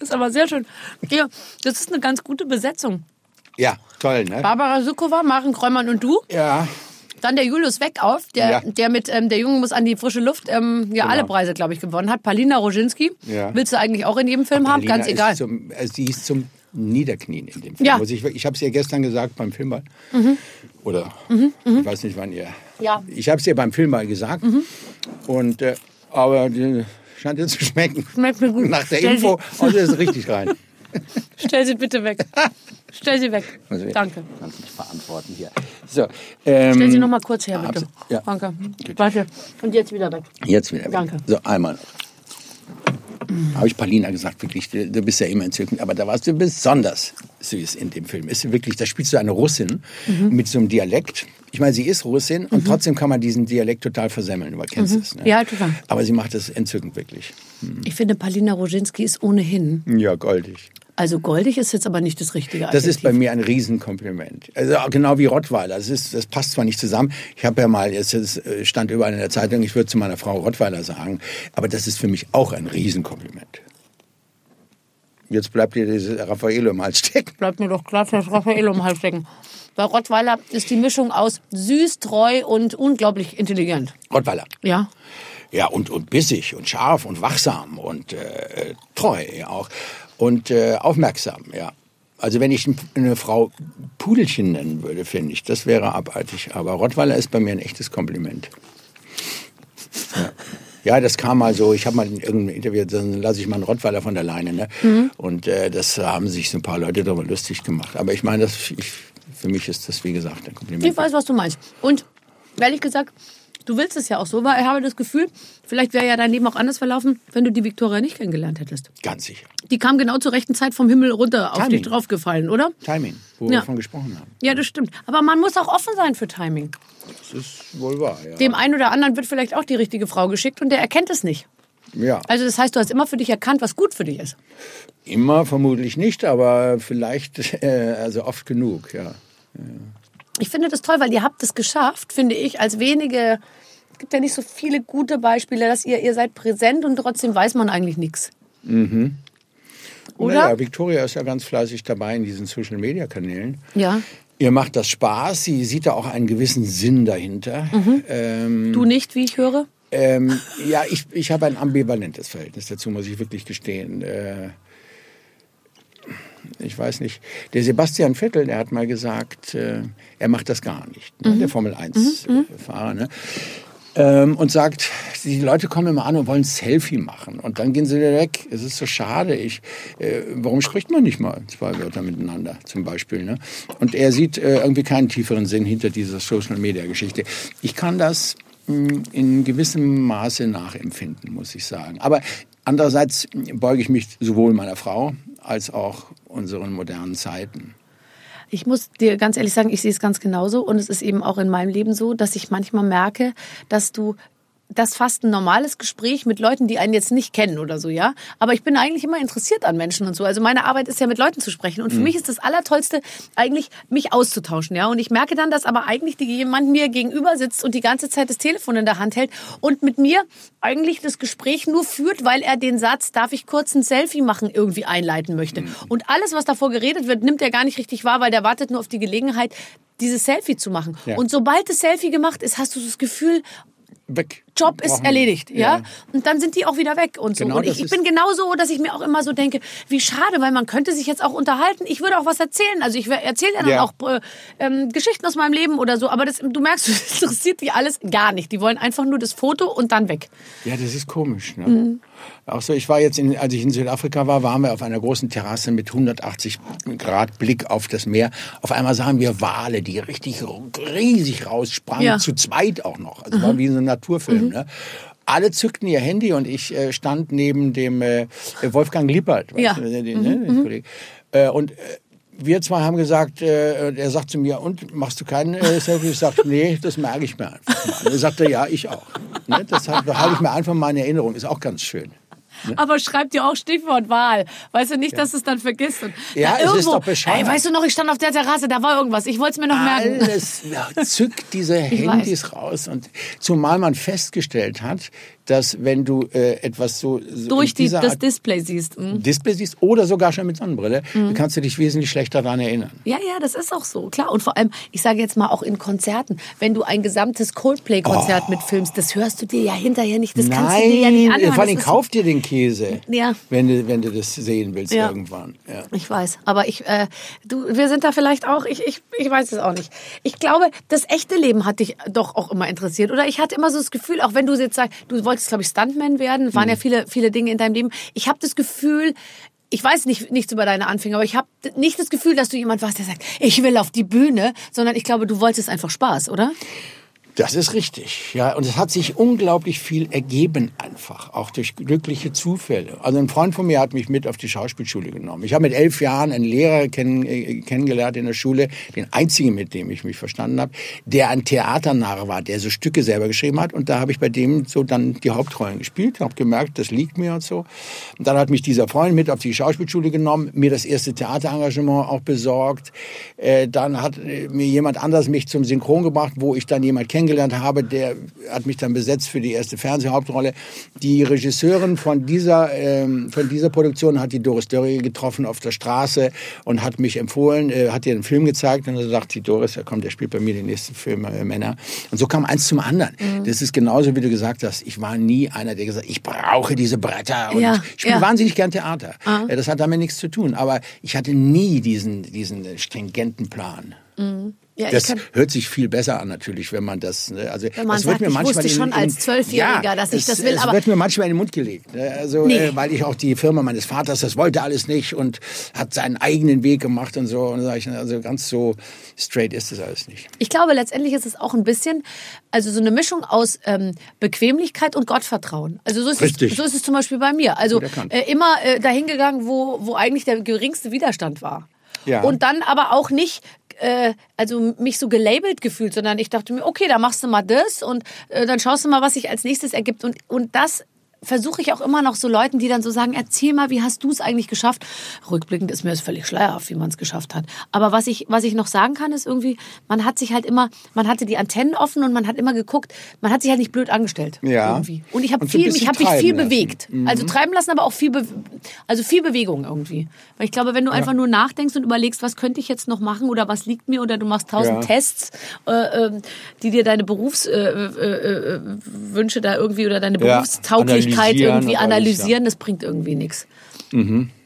[LAUGHS] ist aber sehr schön. Ja, das ist eine ganz gute Besetzung. Ja, toll, ne? Barbara Sukowa, Maren Kräumann und du. Ja, Dann der Julius Weckauf, der, Ja. der mit ähm, Der Junge muss an die frische Luft ähm, ja alle Preise, glaube ich, gewonnen hat. Palina Roginski. Ja. Willst du eigentlich auch in jedem Film haben? Paulina Ganz egal. Zum, also sie ist zum Niederknien in dem Film. Ja. Ich ich habe es ihr gestern gesagt beim Filmball. Oder ich weiß nicht, wann ihr. Ja. Ich habe es ihr beim Filmball gesagt. Und, äh, aber die scheint ihr zu schmecken. Schmeckt mir gut. Nach der Stell Info, sie- also ist richtig rein. [LAUGHS] Stell sie bitte weg. Stell sie weg. Also, Danke. Kannst nicht verantworten hier. So, ähm, Stell sie noch mal kurz her, bitte. ja. Danke. Warte. Und jetzt wieder weg. Jetzt wieder. weg. Danke. So, einmal noch. Habe ich Paulina gesagt, wirklich, du, du bist ja immer entzückend, aber da warst du besonders süß in dem Film. Ist wirklich, da spielst du eine Russin Mhm. mit so einem Dialekt. Ich meine, sie ist Russin und trotzdem kann man diesen Dialekt total versemmeln. Du kennst es. Ne? Mhm. Ja, total. Aber sie macht es entzückend, wirklich. Ich finde, Palina Roginski ist ohnehin. Ja, goldig. Also goldig ist jetzt aber nicht das richtige Das ist bei Adjektiv. mir ein Riesenkompliment. Also genau wie Rottweiler. Das, ist, das passt zwar nicht zusammen. Ich habe ja mal, es äh, stand überall in der Zeitung, ich würde zu meiner Frau Rottweiler sagen, aber das ist für mich auch ein Riesenkompliment. Jetzt bleibt dir dieses Raffaello im Hals stecken. Bleibt mir doch klar, das Raffaello im Hals stecken. Bei Rottweiler ist die Mischung aus süß, treu und unglaublich intelligent. Rottweiler. Ja. Ja, und, und bissig und scharf und wachsam und äh, treu auch. Und äh, aufmerksam, ja. Also wenn ich eine Frau Pudelchen nennen würde, finde ich, das wäre abartig. Aber Rottweiler ist bei mir ein echtes Kompliment. Ja. Ja, das kam mal so. Ich habe mal in irgendeinem Interview, dann lasse ich mal einen Rottweiler von der Leine. Ne? Mhm. Und äh, das haben sich so ein paar Leute darüber lustig gemacht. Aber ich meine, das, ich, für mich ist das, wie gesagt, ein Kompliment. Ich weiß, was du meinst. Und ehrlich gesagt, du willst es ja auch so, weil ich habe das Gefühl, vielleicht wäre ja dein Leben auch anders verlaufen, wenn du die Victoria nicht kennengelernt hättest. Ganz sicher. Die kam genau zur rechten Zeit vom Himmel runter auf Timing. dich draufgefallen, oder? Timing, wo Ja. wir davon gesprochen haben. Ja, das stimmt. Aber man muss auch offen sein für Timing. Das ist wohl wahr, ja. Dem einen oder anderen wird vielleicht auch die richtige Frau geschickt und der erkennt es nicht. ja. Also das heißt, du hast immer für dich erkannt, was gut für dich ist. Immer vermutlich nicht, aber vielleicht, [LAUGHS] äh, also oft genug, ja. Ich finde das toll, weil ihr habt es geschafft, finde ich, als wenige. Es gibt ja nicht so viele gute Beispiele, dass ihr, ihr seid präsent und trotzdem weiß man eigentlich nichts. Oder? Naja, Victoria ist ja ganz fleißig dabei in diesen Social-Media-Kanälen. Ja. Ihr macht das Spaß, sie sieht da auch einen gewissen Sinn dahinter. Mhm. Ähm, Du nicht, wie ich höre? ähm, ja, ich, ich habe ein ambivalentes Verhältnis dazu, muss ich wirklich gestehen. Äh, ich weiß nicht. Der Sebastian Vettel, der hat mal gesagt, äh, er macht das gar nicht. Ne? Der Formel 1-Fahrer. Ne? Ähm, und sagt, die Leute kommen immer an und wollen ein Selfie machen. Und dann gehen sie wieder weg. Es ist so schade. Ich, äh, warum spricht man nicht mal zwei Wörter miteinander, zum Beispiel? Ne? Und er sieht äh, irgendwie keinen tieferen Sinn hinter dieser Social-Media-Geschichte. Ich kann das mh, in gewissem Maße nachempfinden, muss ich sagen. Aber andererseits beuge ich mich sowohl meiner Frau als auch unseren modernen Zeiten. Ich muss dir ganz ehrlich sagen, ich sehe es ganz genauso. Und es ist eben auch in meinem Leben so, dass ich manchmal merke, dass du das fast ein normales Gespräch mit Leuten, die einen jetzt nicht kennen oder so, ja. Aber ich bin eigentlich immer interessiert an Menschen und so. Also meine Arbeit ist ja mit Leuten zu sprechen. Und für mich ist das Allertollste eigentlich, mich auszutauschen, ja. Und ich merke dann, dass aber eigentlich die, jemand mir gegenüber sitzt und die ganze Zeit das Telefon in der Hand hält und mit mir eigentlich das Gespräch nur führt, weil er den Satz, darf ich kurz ein Selfie machen, irgendwie einleiten möchte. Und alles, was davor geredet wird, nimmt er gar nicht richtig wahr, weil der wartet nur auf die Gelegenheit, dieses Selfie zu machen. Ja. Und sobald das Selfie gemacht ist, hast du das Gefühl, Weg. Job ist erledigt, ja? Und dann sind die auch wieder weg und so. Genau und ich, ich bin genauso, dass ich mir auch immer so denke, wie schade, weil man könnte sich jetzt auch unterhalten. Ich würde auch was erzählen. Also ich erzähle ja dann Ja. auch äh, ähm, Geschichten aus meinem Leben oder so. Aber das, du merkst, [LAUGHS] das interessiert die alles gar nicht. Die wollen einfach nur das Foto und dann weg. Ja, das ist komisch. Ne? Mhm. Auch so, ich war jetzt, in, als ich in Südafrika war, waren wir auf einer großen Terrasse mit 180 Grad Blick auf das Meer. Auf einmal sahen wir Wale, die richtig riesig raussprangen, Ja. Mhm. zu zweit auch noch. Also war wie so ein Naturfilm. Ne? Alle zückten ihr Handy und ich äh, stand neben dem äh, Wolfgang Lippert, Ja. Mhm. du, den, ne, den Kollegen. Äh, und äh, wir zwei haben gesagt, äh, er sagt zu mir, und machst du keinen äh, Selfie? Ich sage, nee, das merke ich mir einfach mal. Und er sagte, ja, ich auch. Ne, das halte halt ich mir einfach mal in Erinnerung. Ist auch ganz schön. Aber schreib dir auch Stichwort Wahl. Weißt du nicht, dass du es dann vergisst. Und Ja, na, es ist doch bescheuert. Ey, weißt du noch, ich stand auf der Terrasse, da war irgendwas. Ich wollte es mir noch merken. Alles ja, zückt diese [LAUGHS] Handys raus. Und zumal man festgestellt hat, dass wenn du äh, etwas so, so Durch die, das Art Display siehst. Mhm. Display siehst oder sogar schon mit Sonnenbrille, dann kannst du dich wesentlich schlechter daran erinnern. Ja, ja, das ist auch so, klar. Und vor allem, ich sage jetzt mal auch in Konzerten, wenn du ein gesamtes Coldplay-Konzert mitfilmst, das hörst du dir ja hinterher nicht, das kannst du dir ja nicht anhören. vor allem kauf dir den Käse, Ja. wenn, du, wenn du das sehen willst Ja. irgendwann. Ja. Ich weiß, aber ich, äh, du, wir sind da vielleicht auch, ich, ich, ich weiß es auch nicht. Ich glaube, das echte Leben hat dich doch auch immer interessiert, oder? Ich hatte immer so das Gefühl, auch wenn du jetzt sagst, du wolltest, glaube ich, Stuntman werden, waren ja viele, viele Dinge in deinem Leben. Ich habe das Gefühl, ich weiß nicht nichts über deine Anfänge, aber ich habe nicht das Gefühl, dass du jemand warst, der sagt, ich will auf die Bühne, sondern ich glaube, du wolltest einfach Spaß, oder? Das ist richtig, ja. Und es hat sich unglaublich viel ergeben einfach, auch durch glückliche Zufälle. Also ein Freund von mir hat mich mit auf die Schauspielschule genommen. Ich habe mit elf Jahren einen Lehrer kenn, äh, kennengelernt in der Schule, den einzigen, mit dem ich mich verstanden habe, der ein Theaternarr war, der so Stücke selber geschrieben hat. Und da habe ich bei dem so dann die Hauptrollen gespielt, habe gemerkt, das liegt mir und so. Und dann hat mich dieser Freund mit auf die Schauspielschule genommen, mir das erste Theaterengagement auch besorgt. Äh, dann hat äh, mir jemand anders mich zum Synchron gebracht, wo ich dann jemand kennengelernt kennengelernt habe, der hat mich dann besetzt für die erste Fernsehhauptrolle. Die Regisseurin von dieser, ähm, von dieser Produktion hat die Doris Dörrie getroffen auf der Straße und hat mich empfohlen, äh, hat ihr einen Film gezeigt und dann sagt die Doris, ja komm, der spielt bei mir den nächsten Film äh, Männer. Und so kam eins zum anderen. Mhm. Das ist genauso, wie du gesagt hast. Ich war nie einer, der gesagt hat, ich brauche diese Bretter und Ja, ich spiele ja. wahnsinnig gern Theater. Äh, Das hat damit nichts zu tun. Aber ich hatte nie diesen, diesen stringenten Plan. Ja, ich Das hört sich viel besser an natürlich, wenn man das. Ne, also Wenn man das sagt, wird mir ich manchmal wusste in- schon in- als Zwölfjähriger, ja, dass ich es, das will, Es aber- wird mir manchmal in den Mund gelegt. ne, Also Nee. äh, weil ich auch die Firma meines Vaters, das wollte alles nicht und hat seinen eigenen Weg gemacht und so. Und ich, also ganz so straight ist das alles nicht. ich glaube, letztendlich ist es auch ein bisschen, also so eine Mischung aus ähm, Bequemlichkeit und Gottvertrauen. Also so ist, Richtig. es, so ist es zum Beispiel bei mir. Also äh, immer äh, dahin gegangen, wo, wo eigentlich der geringste Widerstand war. Ja. Und dann aber auch nicht äh, also mich so gelabelt gefühlt, sondern ich dachte mir, okay, da machst du mal das und äh, dann schaust du mal, was sich als nächstes ergibt. Und, und das versuche ich auch immer noch so Leuten, die dann so sagen, erzähl mal, wie hast du es eigentlich geschafft? Rückblickend ist mir das völlig schleierhaft, wie man es geschafft hat. Aber was ich, was ich noch sagen kann, ist irgendwie, man hat sich halt immer, man hatte die Antennen offen und man hat immer geguckt, man hat sich halt nicht blöd angestellt. Ja. Irgendwie. Und ich habe viel, ich habe mich viel lassen. Mhm. bewegt. Also treiben lassen, aber auch viel, Be also viel Bewegung irgendwie. Weil ich glaube, wenn du einfach nur nachdenkst und überlegst, was könnte ich jetzt noch machen oder was liegt mir oder du machst tausend Ja. Tests, äh, ähm, die dir deine Berufswünsche äh, äh, Wünsche da irgendwie oder deine Ja, Analysieren irgendwie und alles, analysieren, das bringt irgendwie nichts.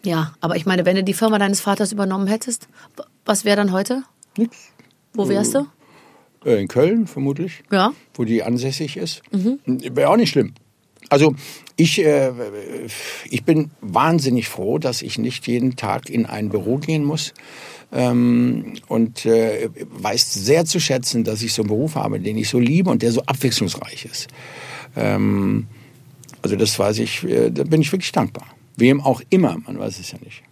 Ja, aber ich meine, wenn du die Firma deines Vaters übernommen hättest, was wäre dann heute? Nix. Wo wärst du? Äh, in Köln vermutlich. Ja. wo die ansässig ist. Mhm. Wäre auch nicht schlimm. Also ich, äh, ich bin wahnsinnig froh, dass ich nicht jeden Tag in ein Büro gehen muss. Ähm, und äh, weiß sehr zu schätzen, dass ich so einen Beruf habe, den ich so liebe und der so abwechslungsreich ist. Ähm, also das weiß ich, äh, da bin ich wirklich dankbar. Wem auch immer, man weiß es ja nicht.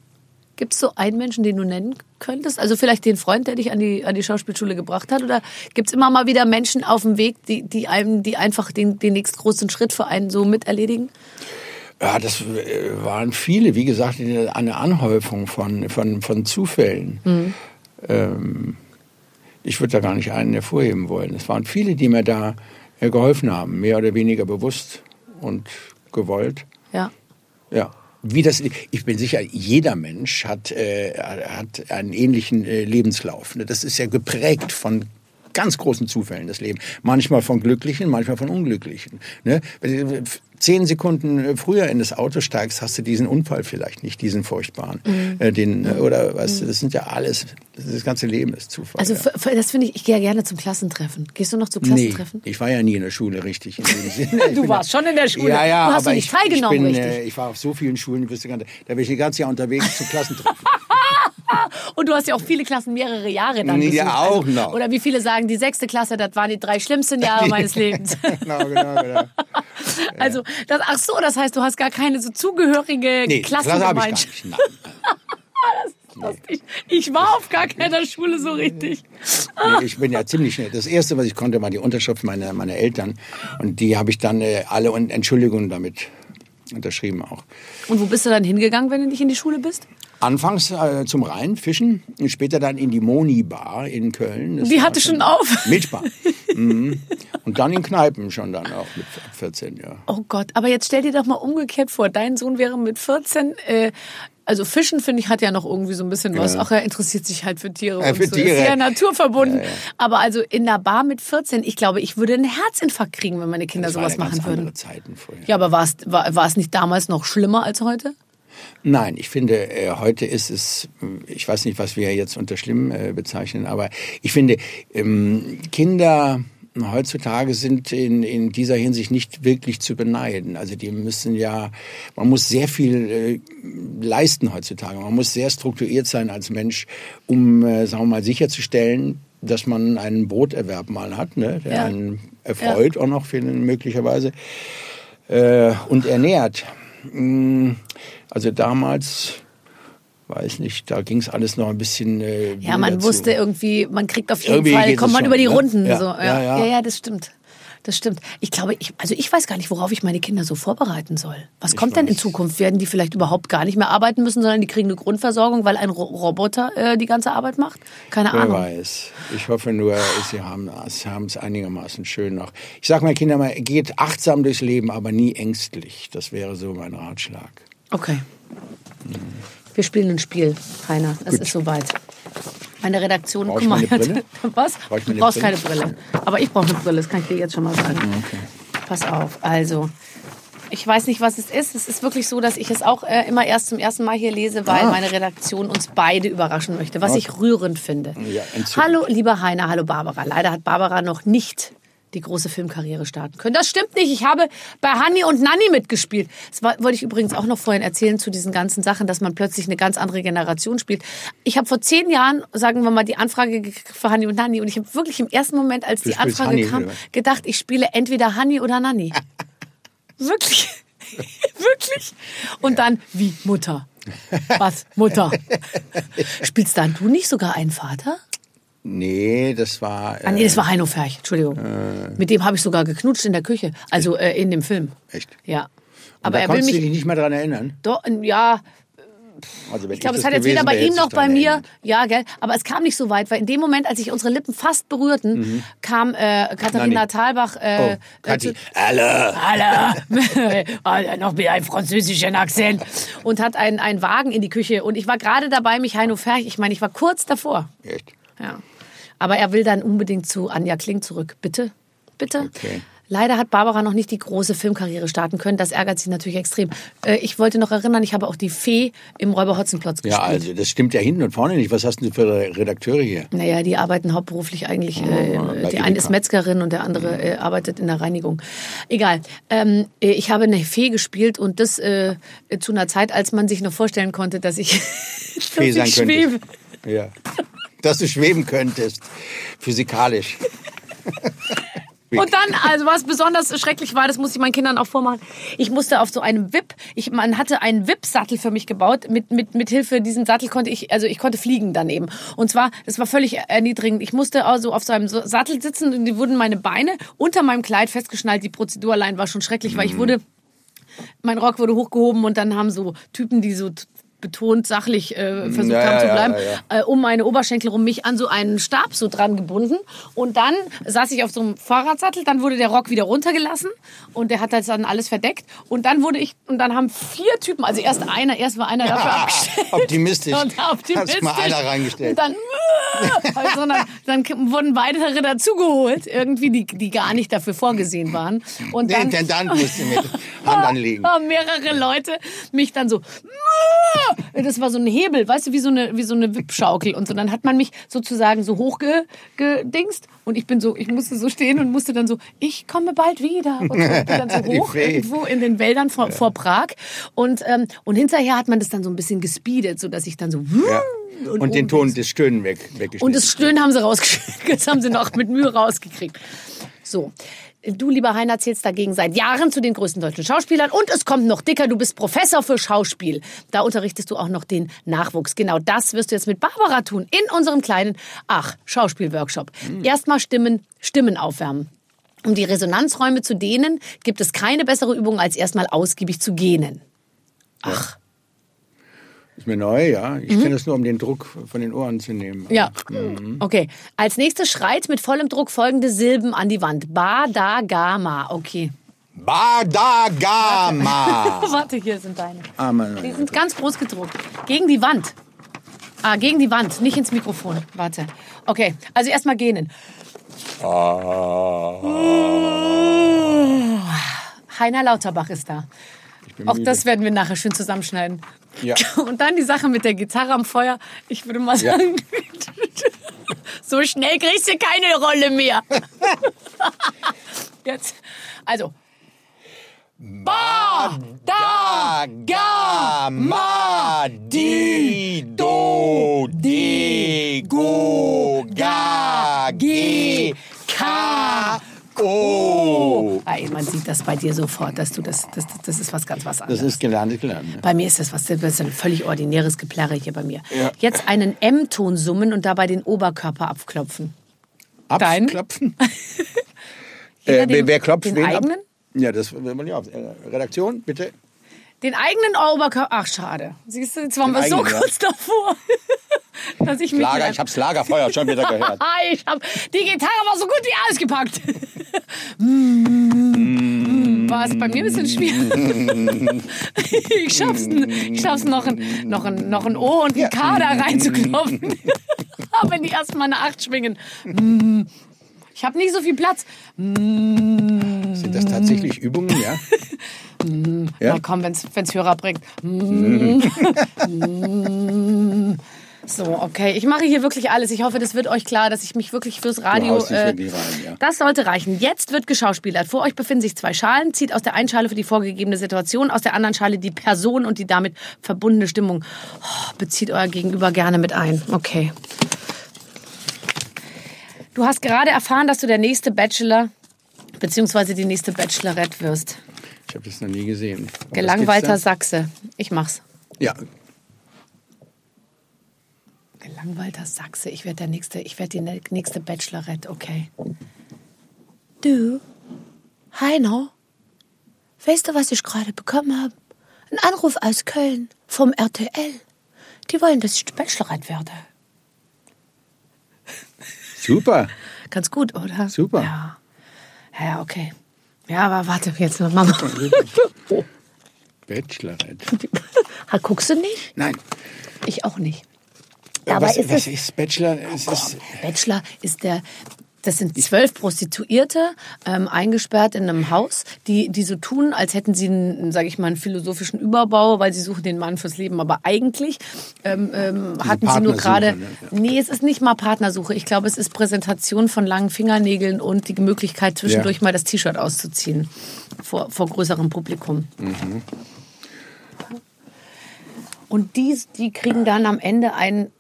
Gibt es so einen Menschen, den du nennen könntest? Also vielleicht den Freund, der dich an die, an die Schauspielschule gebracht hat? Oder gibt es immer mal wieder Menschen auf dem Weg, die, die, einem, die einfach den, den nächstgroßen Schritt für einen so miterledigen? Ja, das äh, waren viele, wie gesagt, eine Anhäufung von, von, von Zufällen. Ähm, ich würde da gar nicht einen hervorheben wollen. Es waren viele, die mir da äh, geholfen haben, mehr oder weniger bewusst und gewollt. Ja. Ja. Wie das, ich bin sicher, jeder Mensch hat, äh, hat einen ähnlichen äh, Lebenslauf. ne? Das ist ja geprägt von ganz großen Zufällen, das Leben. Manchmal von glücklichen, manchmal von unglücklichen. Ne? Zehn Sekunden früher in das Auto steigst, hast du diesen Unfall vielleicht nicht, diesen furchtbaren. Äh, den, äh, oder weißt du, das sind ja alles, das ganze Leben ist Zufall. Also ja. das finde ich, ich gehe ja gerne zum Klassentreffen. Gehst du noch zu Nee, Klassentreffen? ich war ja nie in der Schule richtig. [LAUGHS] Du warst schon in der Schule. Ja, ja, Du hast aber doch nicht ich, teilgenommen, ich bin, richtig. Äh, ich war auf so vielen Schulen, du gar nicht- da bin ich die ganze Jahr unterwegs zu Klassentreffen. [LAUGHS] Und du hast ja auch viele Klassen mehrere Jahre dann Ja, besucht. auch also, noch. Oder wie viele sagen, die sechste Klasse, das waren die drei schlimmsten Jahre [LAUGHS] meines Lebens. genau, genau, genau. Also, das, ach so, das heißt, du hast gar keine so zugehörige Nee, Klasse habe ich gar Klassengemeinschaft. nicht. Nein. Ich, ich war auf gar keiner Schule so richtig. Nee, ich bin ja ziemlich schnell. Das erste, was ich konnte, war die Unterschrift meiner, meiner Eltern. Und die habe ich dann äh, alle und Entschuldigungen damit unterschrieben auch. Und wo bist du dann hingegangen, wenn du nicht in die Schule bist? Anfangs äh, zum Rhein fischen, und später dann in die Moni-Bar in Köln. Das Die hatte schon auf. Milchbar. mhm. Und dann in Kneipen schon dann auch mit 14, ja. Oh Gott, aber jetzt stell dir doch mal umgekehrt vor, dein Sohn wäre mit 14, äh, also Fischen finde ich hat ja noch irgendwie so ein bisschen was. Ja. Ach, er interessiert sich halt für Tiere Ja, und für so. Tiere. Ist ja naturverbunden. Aber also in der Bar mit 14, ich glaube, ich würde einen Herzinfarkt kriegen, wenn meine Kinder Das sowas ja ganz machen würden. andere Zeiten vorher. Ja, aber war es, war, war es nicht damals noch schlimmer als heute? Nein, ich finde, äh, heute ist es, äh, ich weiß nicht, was wir jetzt unter schlimm äh, bezeichnen, aber ich finde, ähm, Kinder heutzutage sind in, in dieser Hinsicht nicht wirklich zu beneiden. Also die müssen ja, man muss sehr viel äh, leisten heutzutage. Man muss sehr strukturiert sein als Mensch, um, äh, sagen wir mal, sicherzustellen, dass man einen Broterwerb mal hat, ne, der Ja. einen erfreut auch noch für möglicherweise äh, und ernährt. Mm, Also damals, weiß nicht, da ging es alles noch ein bisschen. Äh, Ja, man wilder wusste irgendwie, man kriegt auf jeden Irgendwie Fall, kommt man schon, über die ne? Runden. Ja, so. ja, ja, ja. ja, ja, das stimmt. Das stimmt. Ich glaube, ich, also ich weiß gar nicht, worauf ich meine Kinder so vorbereiten soll. Was kommt denn in weiß. Zukunft? Werden die vielleicht überhaupt gar nicht mehr arbeiten müssen, sondern die kriegen eine Grundversorgung, weil ein Ro Roboter äh, die ganze Arbeit macht? Keine Wer Ahnung. weiß. Ich hoffe nur, sie haben sie haben es einigermaßen schön noch. Ich sage meinen Kindern mal, geht achtsam durchs Leben, aber nie ängstlich. Das wäre so mein Ratschlag. Okay. Wir spielen ein Spiel, Rainer. Es ist soweit. Meine Redaktion, Brauch guck ich mal. meine Brille? [LAUGHS] Was? Brauch ich Du brauchst Brille? keine Brille. Aber ich brauche eine Brille, das kann ich dir jetzt schon mal sagen. Pass auf. Also, ich weiß nicht, was es ist. Es ist wirklich so, dass ich es auch äh, immer erst zum ersten Mal hier lese, weil Ah. meine Redaktion uns beide überraschen möchte, was ich rührend finde. Ja, hallo, lieber Heiner, hallo Barbara. Leider hat Barbara noch nicht die große Filmkarriere starten können. Das stimmt nicht. Ich habe bei Hanni und Nanni mitgespielt. Das war, wollte ich übrigens auch noch vorhin erzählen zu diesen ganzen Sachen, dass man plötzlich eine ganz andere Generation spielt. Ich habe vor zehn Jahren, sagen wir mal, die Anfrage gekriegt für Hanni und Nanni und ich habe wirklich im ersten Moment, als Du die Anfrage Hanni, kam, oder gedacht, ich spiele entweder Hanni oder Nanni. [LAUGHS] wirklich. [LAUGHS] wirklich. Und dann, wie Mutter. Was? Mutter. [LAUGHS] Spielst dann du nicht sogar einen Vater? Nee, das war. Äh, Ah, nee, das war Heino Ferch, Entschuldigung. Mit dem habe ich sogar geknutscht in der Küche, also äh, in dem Film. Echt? Ja. Aber Aber da er will konntest du mich. dich nicht mehr dran erinnern. Doch, ja, Also ich glaube, es hat jetzt weder bei ihm noch bei mir, erinnert. ja, gell, aber es kam nicht so weit, weil in dem Moment, als sich unsere Lippen fast berührten, kam äh, Katharina. Thalbach äh, Oh, äh, Alle. Alle, [LAUGHS] alle noch mit einem französischen Akzent und hat einen, einen Wagen in die Küche und ich war gerade dabei, mich Heino Ferch, ich meine, ich war kurz davor. Echt? Ja. Aber er will dann unbedingt zu Anja Kling zurück. Bitte? Bitte? Okay. Leider hat Barbara noch nicht die große Filmkarriere starten können. Das ärgert sie natürlich extrem. Äh, ich wollte noch erinnern, ich habe auch die Fee im Räuber Hotzenplotz gespielt. Ja, also das stimmt ja hinten und vorne nicht. Was hast du für Redakteure hier? Naja, die arbeiten hauptberuflich eigentlich. Äh, bei die eine ist Metzgerin und der andere äh, arbeitet in der Reinigung. Egal. Ähm, äh, ich habe eine Fee gespielt und das äh, zu einer Zeit, als man sich noch vorstellen konnte, dass ich, [LAUGHS] Fee dass sein ich könntest. schwebe. Ja. Dass du schweben könntest. Physikalisch. [LAUGHS] Und dann, also was besonders schrecklich war, das muss ich meinen Kindern auch vormachen. Ich musste auf so einem Wip, ich, man hatte einen Wip-Sattel für mich gebaut. Mit, mit, mit Hilfe diesem Sattel konnte ich, also ich konnte fliegen daneben. Und zwar, das war völlig erniedrigend. Ich musste also auf so einem Sattel sitzen und die wurden meine Beine unter meinem Kleid festgeschnallt. Die Prozedur allein war schon schrecklich, weil ich wurde, mein Rock wurde hochgehoben und dann haben so Typen, die so betont sachlich äh, versucht Ja, haben zu ja, bleiben, ja, Äh, um meine Oberschenkel rum mich an so einen Stab so dran gebunden und dann saß ich auf so einem Fahrradsattel, dann wurde der Rock wieder runtergelassen und der hat das dann alles verdeckt und dann wurde ich und dann haben vier Typen, also erst einer, erst war einer dafür abgestellt. Optimistisch. Und optimistisch. Hast mal einer reingestellt. Und dann, [LAUGHS] also dann, dann wurden weitere dazugeholt, irgendwie, die, die gar nicht dafür vorgesehen waren. Und Der dann, Intendant musste mit [LAUGHS] Hand anlegen. haben mehrere Leute mich dann so, [LAUGHS] das war so ein Hebel, weißt du, wie so eine, wie so eine Wippschaukel und so. Dann hat man mich sozusagen so hochgedingst und ich bin so, ich musste so stehen und musste dann so, ich komme bald wieder und so, bin dann so [LAUGHS] hoch irgendwo in den Wäldern vor, vor Prag und, ähm, und hinterher hat man das dann so ein bisschen gespeedet, so dass ich dann so, Ja. Und, den oben Ton des Stöhnen weg, weggeschnitten. und das Stöhnen haben sie rausgekriegt. [LAUGHS] Das haben sie noch mit Mühe rausgekriegt. So. Du, lieber Heiner, zählst dagegen seit Jahren zu den größten deutschen Schauspielern. Und es kommt noch dicker, du bist Professor für Schauspiel. Da unterrichtest du auch noch den Nachwuchs. Genau das wirst du jetzt mit Barbara tun. In unserem kleinen, ach, Schauspielworkshop. Erstmal Stimmen, Stimmen aufwärmen. Um die Resonanzräume zu dehnen, gibt es keine bessere Übung, als erstmal ausgiebig zu gähnen. Ach. Ist mir neu, ja. Ich kenne das nur, um den Druck von den Ohren zu nehmen. Ja. Okay. Als nächstes schreit mit vollem Druck folgende Silben an die Wand. Ba, da, ga, ma. Okay. Badagama. [LAUGHS] Warte, hier sind deine. Ah, Mann. Die sind ganz groß gedruckt. Gegen die Wand. Ah, gegen die Wand, nicht ins Mikrofon. Warte. Okay, also erstmal gähnen. Heiner Lauterbach ist da. Auch das werden wir nachher schön zusammenschneiden. Ja. [LAUGHS] Und dann die Sache mit der Gitarre am Feuer. Ich würde mal Ja. sagen, [LAUGHS] so schnell kriegst du keine Rolle mehr. [LAUGHS] Jetzt, also. Ba, da, ga, ma, di, do, di, go, ga, ge, ka, o. Ey, man sieht das bei dir sofort, dass du das, das, das ist was ganz was Das anderes. ist gelernt, gelernt. ne? bei mir ist das was, das ist ein völlig ordinäres Geplärre hier bei mir. Ja. Jetzt einen M-Ton summen und dabei den Oberkörper abklopfen. Abklopfen. [LAUGHS] Äh, wer, wer klopft den wen eigenen? ab? Ja, das will man ja auf. Redaktion, bitte. Den eigenen Oberkörper. Ach, schade. Siehst du, jetzt waren Den wir so eigenen, ja. kurz davor, [LAUGHS] dass ich mich. Lager, ich hab's Lagerfeuer schon wieder [LAUGHS] gehört. ich hab die Gitarre war so gut wie ausgepackt. [LAUGHS] Mm, War es bei mir ein bisschen schwierig. ich schaff's, ich schaff's noch, ein, noch, ein, noch ein O und ein K da reinzuklopfen. Aber wenn die erst mal eine Acht schwingen. Mm, Ich habe nicht so viel Platz. Sind das tatsächlich Übungen, ja? Ja? Na komm, wenn's, wenn's Hörer bringt. Mm. Mm. So, okay. Ich mache hier wirklich alles. Ich hoffe, das wird euch klar, dass ich mich wirklich fürs Radio. äh, wirklich rein, ja. Das sollte reichen. Jetzt wird geschauspielert. Vor euch befinden sich zwei Schalen. Zieht aus der einen Schale für die vorgegebene Situation, aus der anderen Schale die Person und die damit verbundene Stimmung. Oh, bezieht euer Gegenüber gerne mit ein. Okay. Du hast gerade erfahren, dass du der nächste Bachelor bzw. die nächste Bachelorette wirst. Ich habe das noch nie gesehen. Gelangweilter Sachse. Ich mach's. Ja, Gelangweilter Sachse. Ich werde der nächste, ich werde die nächste Bachelorette, okay. Du, Heino, weißt du, was ich gerade bekommen habe? Ein Anruf aus Köln vom RTL. Die wollen, dass ich Bachelorette werde. super. Ganz gut, oder? Super. Ja. Ja, okay. Ja, aber warte, jetzt noch Mama. [LAUGHS] Bachelorette. [LAUGHS] Guckst du nicht? Nein. Ich auch nicht. Ja, Dabei was, ist was es- ist Bachelor? Es ist, Bachelor ist der. Das sind zwölf Prostituierte ähm, eingesperrt in einem Haus, die, die so tun, als hätten sie einen, sage ich mal, einen philosophischen Überbau, weil sie suchen den Mann fürs Leben. Aber eigentlich ähm, ähm, hatten sie nur gerade. ne? Ja. Nee, es ist nicht mal Partnersuche. Ich glaube, es ist Präsentation von langen Fingernägeln und die Möglichkeit, zwischendurch Ja. mal das T-Shirt auszuziehen vor, vor größerem Publikum. Mhm. Und die, die kriegen dann am Ende einen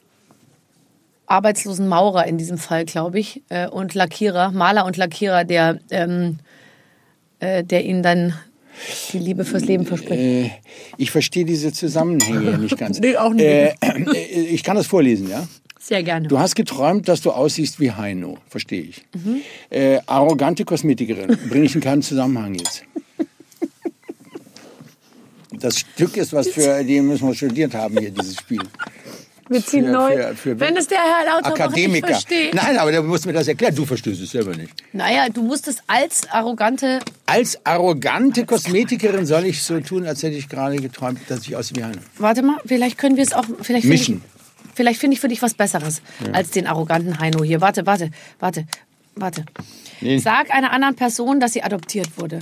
arbeitslosen Maurer in diesem Fall, glaube ich, äh, und Lackierer, Maler und Lackierer, der, ähm, äh, der ihnen dann die Liebe fürs Leben verspricht. äh, ich verstehe diese Zusammenhänge nicht ganz. [LAUGHS] Nee, auch nicht. Äh, äh, ich kann das vorlesen, ja? Sehr gerne. Du hast geträumt, dass du aussiehst wie Heino, verstehe ich. Mhm. Äh, arrogante Kosmetikerin, bringe ich in keinen Zusammenhang jetzt. Das Stück ist was für, die müssen wir studiert haben hier, dieses Spiel. Wir ziehen für- neu. für- für- Wenn es der Herr Lauterbach Akademiker. nicht versteht. Nein, aber du musst mir das erklären. Du verstehst es selber nicht. Naja, du musstest als arrogante... Als arrogante Kosmetikerin soll ich so tun, als hätte ich gerade geträumt, dass ich aussehe wie Heino. Warte mal, vielleicht können wir es auch... Vielleicht Mischen. Ich, vielleicht finde ich für dich was Besseres als den arroganten Heino hier. Warte, warte, warte, warte. Nee. Sag einer anderen Person, dass sie adoptiert wurde.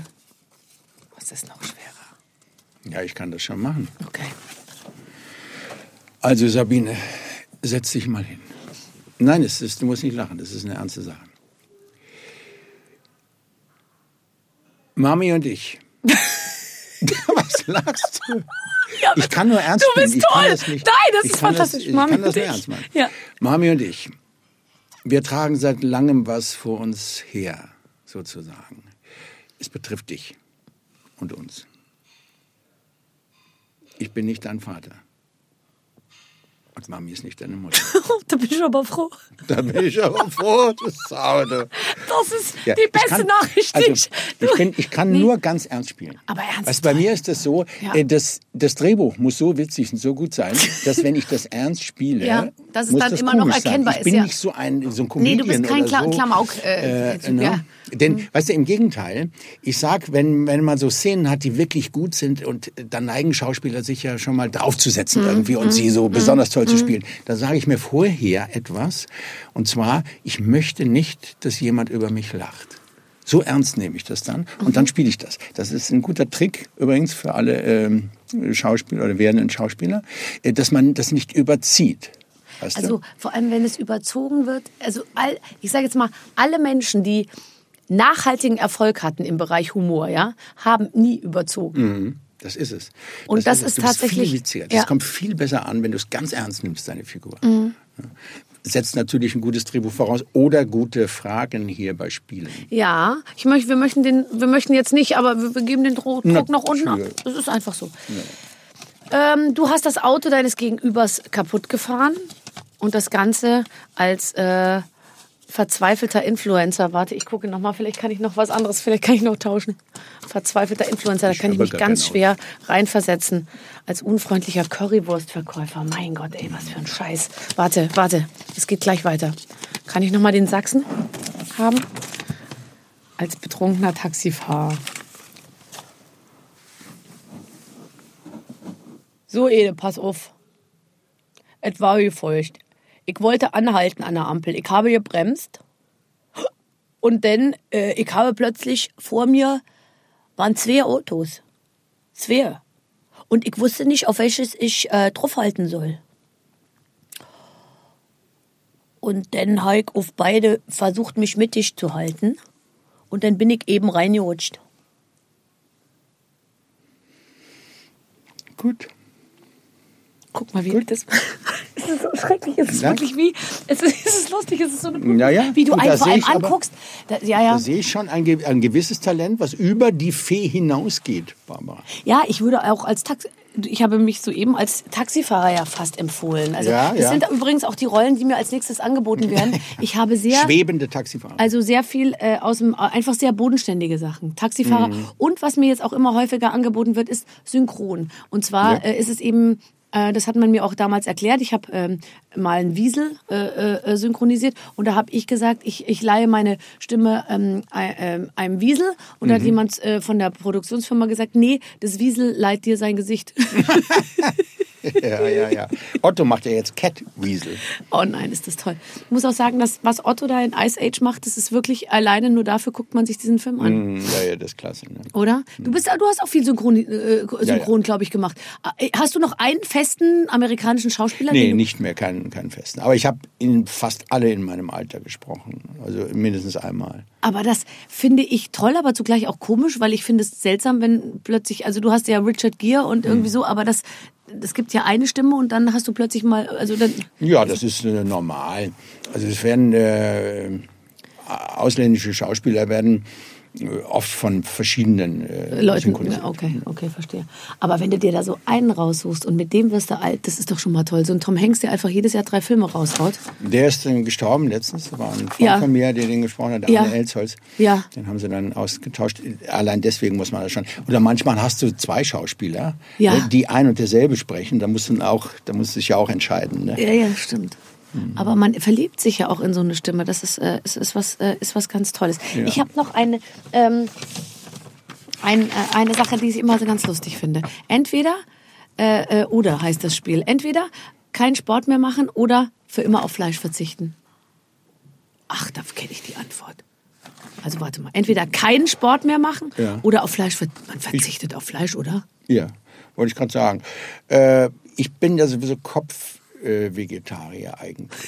Was ist noch schwerer? Ja, ich kann das schon machen. Okay. Also Sabine, setz dich mal hin. Nein, es ist, du musst nicht lachen, das ist eine ernste Sache. Mami und ich. [LAUGHS] Was lachst du? ich kann nur ernst du bist kann toll. das Nein, das ist fantastisch. Das, Mami und ich. Ja. Mami und ich, wir tragen seit langem was vor uns her, sozusagen. Es betrifft dich und uns. Ich bin nicht dein Vater. Und Mami ist nicht deine Mutter. [LAUGHS] da bin ich aber froh. Da bin ich aber froh, du Sau, du. Das ist Ja, die beste kann- Nachricht. Also, ich, bin, ich kann Nee. nur ganz ernst spielen. Aber ernst Also bei mir ist das so, Ja. äh, das, das Drehbuch muss so witzig und so gut sein, dass wenn ich das ernst spiele, Ja, dass es dann das immer noch erkennbar sein. ist, Ich bin ja. nicht so ein, so ein Nee, Comedian du bist kein Kla so. Klamauk, äh, Typ, ne? ja. Mhm. Denn, weißt du, im Gegenteil, ich sag, wenn, wenn man so Szenen hat, die wirklich gut sind und dann neigen Schauspieler sich ja schon mal Mhm. draufzusetzen irgendwie und sie so besonders toll zu spielen, da sage ich mir vorher etwas und zwar, ich möchte nicht, dass jemand über mich lacht. So ernst nehme ich das dann und Mhm. dann spiele ich das. Das ist ein guter Trick übrigens für alle ähm, Schauspieler oder werdenden Schauspieler, äh, dass man das nicht überzieht. Weißt du? Also vor allem, wenn es überzogen wird. Also all, ich sage jetzt mal, alle Menschen, die nachhaltigen Erfolg hatten im Bereich Humor, ja, haben nie überzogen. Mhm. Das ist es. Und das es. ist du bist tatsächlich- viel witziger. Das ja. kommt viel besser an, wenn du es ganz ernst nimmst, deine Figur. Mhm. Ja. Setzt natürlich ein gutes Drehbuch voraus oder gute Fragen hier bei Spielen. Ja, ich möchte, wir möchten den, wir möchten jetzt nicht, aber wir, geben den Dro Na, Druck nach unten ab. Das ist einfach so. Ähm, du hast das Auto deines Gegenübers kaputt gefahren und das Ganze als äh, Verzweifelter Influencer. Warte, ich gucke noch mal. Vielleicht kann ich noch was anderes. Vielleicht kann ich noch tauschen. Verzweifelter Influencer. Da kann ich mich ganz schwer reinversetzen. Als unfreundlicher Currywurstverkäufer. Mein Gott, ey, was für ein Scheiß. Warte, warte. Es geht gleich weiter. Kann ich noch mal den Sachsen haben? Als betrunkener Taxifahrer. So, Ede, pass auf. Es war wie feucht. Ich wollte anhalten an der Ampel. Ich habe gebremst. Und dann, äh, ich habe plötzlich vor mir waren zwei Autos. Zwei. Und ich wusste nicht, auf welches ich äh, draufhalten soll. Und dann habe ich auf beide versucht, mich mittig zu halten. Und dann bin ich eben reingerutscht. Gut. Guck mal, wie das. [LAUGHS] Es ist so schrecklich. Es ist Ja. wirklich wie. Es ist, es ist lustig. Es ist so eine. Ja, ja. Wie du einen vor allem anguckst. Da, ja, ja. Da sehe ich schon ein, ein gewisses Talent, was über die Fee hinausgeht, Barbara. Ja, ich würde auch als Taxi. Ich habe mich soeben als Taxifahrer ja fast empfohlen. Also Ja, das ja. sind übrigens auch die Rollen, die mir als nächstes angeboten [LAUGHS] werden. Ich habe sehr Schwebende Taxifahrer. also sehr viel äh, aus dem einfach sehr bodenständige Sachen. Taxifahrer Mhm. und was mir jetzt auch immer häufiger angeboten wird, ist synchron. Und zwar Ja. äh, ist es eben das hat man mir auch damals erklärt. Ich habe ähm, mal einen Wiesel äh, äh, synchronisiert und da habe ich gesagt, ich, ich leihe meine Stimme ähm, ähm, einem Wiesel und Mhm. da hat jemand äh, von der Produktionsfirma gesagt, nee, das Wiesel leiht dir sein Gesicht. [LAUGHS] [LAUGHS] ja, ja, ja. Otto macht ja jetzt Cat Weasel. oh nein, ist das toll. Ich muss auch sagen, dass was Otto da in Ice Age macht, das ist wirklich alleine nur dafür guckt man sich diesen Film an. Hm, Ja, ja, das ist klasse. Ne? Oder? Du bist, du hast auch viel Synchron, äh, Synchron glaube ich, gemacht. Äh, Hast du noch einen festen amerikanischen Schauspieler? Nee, nicht mehr, keinen, keinen festen. Aber ich habe fast alle in meinem Alter gesprochen. Also mindestens einmal. Aber das finde ich toll, aber zugleich auch komisch, weil ich finde es seltsam, wenn plötzlich, also du hast ja Richard Gere und irgendwie Hm. so, aber das, es gibt ja eine Stimme und dann hast du plötzlich mal, also dann, Ja, das ist äh, normal. Also es werden äh, ausländische Schauspieler werden oft von verschiedenen äh, Leuten, synchronisiert. okay, okay, verstehe. Aber wenn du dir da so einen raussuchst und mit dem wirst du alt, das ist doch schon mal toll. So ein Tom Hanks, der einfach jedes Jahr drei Filme raushaut. Der ist dann gestorben letztens. Das war ein Freund Ja. von mir, der den gesprochen hat, Ja. Arne Elsholz. Ja. Den haben sie dann ausgetauscht. Allein deswegen muss man das schon. Oder manchmal hast du zwei Schauspieler, Ja. ne, die ein und derselbe sprechen. Da musst du auch, da musst du dich ja auch entscheiden. Ne? Ja, ja, stimmt. Mhm. Aber man verliebt sich ja auch in so eine Stimme. Das ist, äh, ist, ist, was, äh, ist was ganz Tolles. Ja. Ich habe noch eine, ähm, ein, äh, eine Sache, die ich immer so ganz lustig finde. Entweder äh, äh, oder heißt das Spiel. Entweder keinen Sport mehr machen oder für immer auf Fleisch verzichten. Ach, da kenne ich die Antwort. Also warte mal. Entweder keinen Sport mehr machen Ja. oder auf Fleisch. ver- Man verzichtet auf Fleisch, oder? Ja, wollte ich gerade sagen. Äh, ich bin ja sowieso Kopf-Vegetarier eigentlich.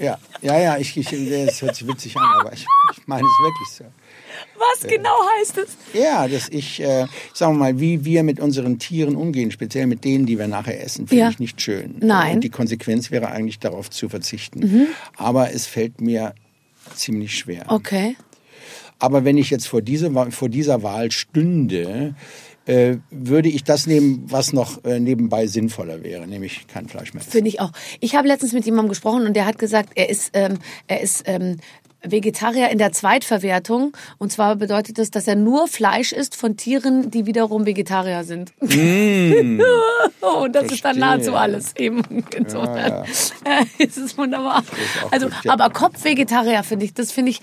Ja, ja, ja, ich, ich, das hört sich witzig an, aber ich, ich meine es wirklich so. Was genau heißt es? Ja, dass ich, äh, sagen wir mal, wie wir mit unseren Tieren umgehen, speziell mit denen, die wir nachher essen, finde Ja. ich nicht schön. Nein. Mhm. Und die Konsequenz wäre eigentlich darauf zu verzichten. Aber es fällt mir ziemlich schwer. Okay. Aber wenn ich jetzt vor, diese, Wa- vor dieser Wahl stünde, äh, würde ich das nehmen, was noch äh, nebenbei sinnvoller wäre, nämlich kein Fleisch mehr. Finde ich auch. Ich habe letztens mit jemandem gesprochen und der hat gesagt, er ist, ähm, er ist ähm, Vegetarier in der Zweitverwertung. Und zwar bedeutet das, dass er nur Fleisch isst von Tieren, die wiederum Vegetarier sind. [LAUGHS] und das ist dann Mm. Verstehe. nahezu alles eben. Äh, [LAUGHS] ist es wunderbar. auch Also, ja. aber Kopfvegetarier finde ich, das finde ich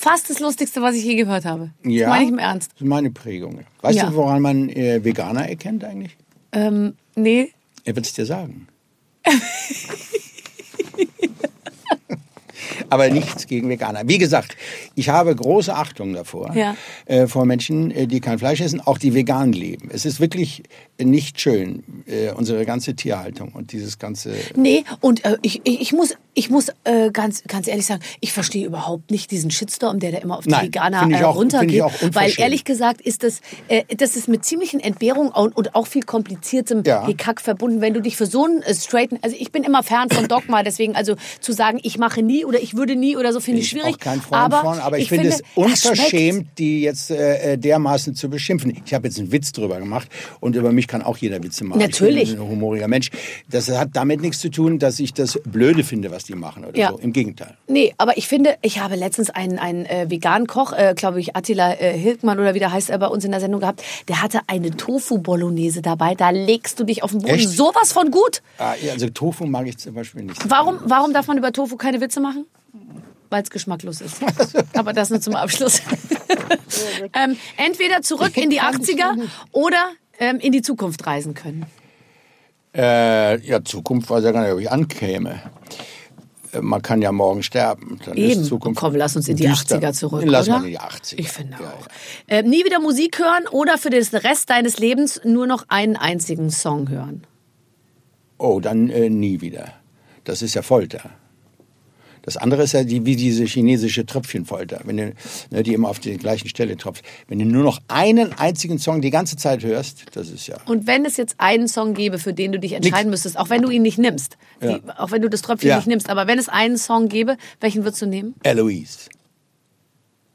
fast das Lustigste, was ich je gehört habe. Ja, Das meine ich im Ernst. Das ist meine Prägung. Weißt Ja. du, woran man äh, Veganer erkennt eigentlich? Ähm, nee. Er wird es dir sagen. [LAUGHS] Aber nichts gegen Veganer. Wie gesagt, ich habe große Achtung davor, Ja. äh, vor Menschen, äh, die kein Fleisch essen, auch die vegan leben. Es ist wirklich nicht schön, äh, unsere ganze Tierhaltung und dieses ganze... Nee, und äh, ich, ich, ich muss, ich muss äh, ganz, ganz ehrlich sagen, ich verstehe überhaupt nicht diesen Shitstorm, der da immer auf die Nein, Veganer finde ich äh, auch- finde runtergeht. ich weil ehrlich gesagt ist das, äh, das ist mit ziemlichen Entbehrungen und, und auch viel kompliziertem Ja. Hickhack verbunden, wenn du dich für so einen äh, straighten, also ich bin immer fern von Dogma, deswegen also zu sagen, ich mache nie oder ich würde nie oder so finde ich Ich schwierig. auch kein Freund von, aber ich, finde es das schmeckt. unverschämt, die jetzt äh, dermaßen zu beschimpfen. Ich habe jetzt einen Witz drüber gemacht und über mich kann auch jeder Witze machen. Natürlich. Ich bin ein humoriger Mensch. Das hat damit nichts zu tun, dass ich das blöde finde, was die machen oder Ja. so. Im Gegenteil. Nee, aber ich finde, ich habe letztens einen, einen äh, veganen Koch, äh, glaube ich, Attila äh, Hilkmann oder wie der heißt, er bei uns in der Sendung gehabt. Der hatte eine Tofu-Bolognese dabei. Da legst du dich auf den Boden. Echt? Sowas von gut. Ah, also Tofu mag ich zum Beispiel nicht. Warum, warum darf man über Tofu keine Witze machen? Weil es geschmacklos ist. [LAUGHS] Aber das nur zum Abschluss. [LAUGHS] ähm, entweder zurück in die 80er oder ähm, in die Zukunft reisen können. Äh, ja, Zukunft weiß ja gar nicht, ob ich ankäme. Äh, Man kann ja morgen sterben. Dann Eben. Ist Zukunft Komm, lass uns in die düster. 80er zurück. Lass oder? mal in die 80er. Ich finde Ja, auch. Ähm, nie wieder Musik hören oder für den Rest deines Lebens nur noch einen einzigen Song hören. Oh, dann äh, nie wieder. Das ist ja Folter. Das andere ist ja die, wie diese chinesische Tröpfchenfolter, wenn du, ne, die immer auf die gleichen Stelle tropft. Wenn du nur noch einen einzigen Song die ganze Zeit hörst, das ist ja. Und wenn es jetzt einen Song gäbe, für den du dich entscheiden Nix. müsstest, auch wenn du ihn nicht nimmst, Ja. die, auch wenn du das Tröpfchen Ja. nicht nimmst, aber wenn es einen Song gäbe, welchen würdest du nehmen? Eloise.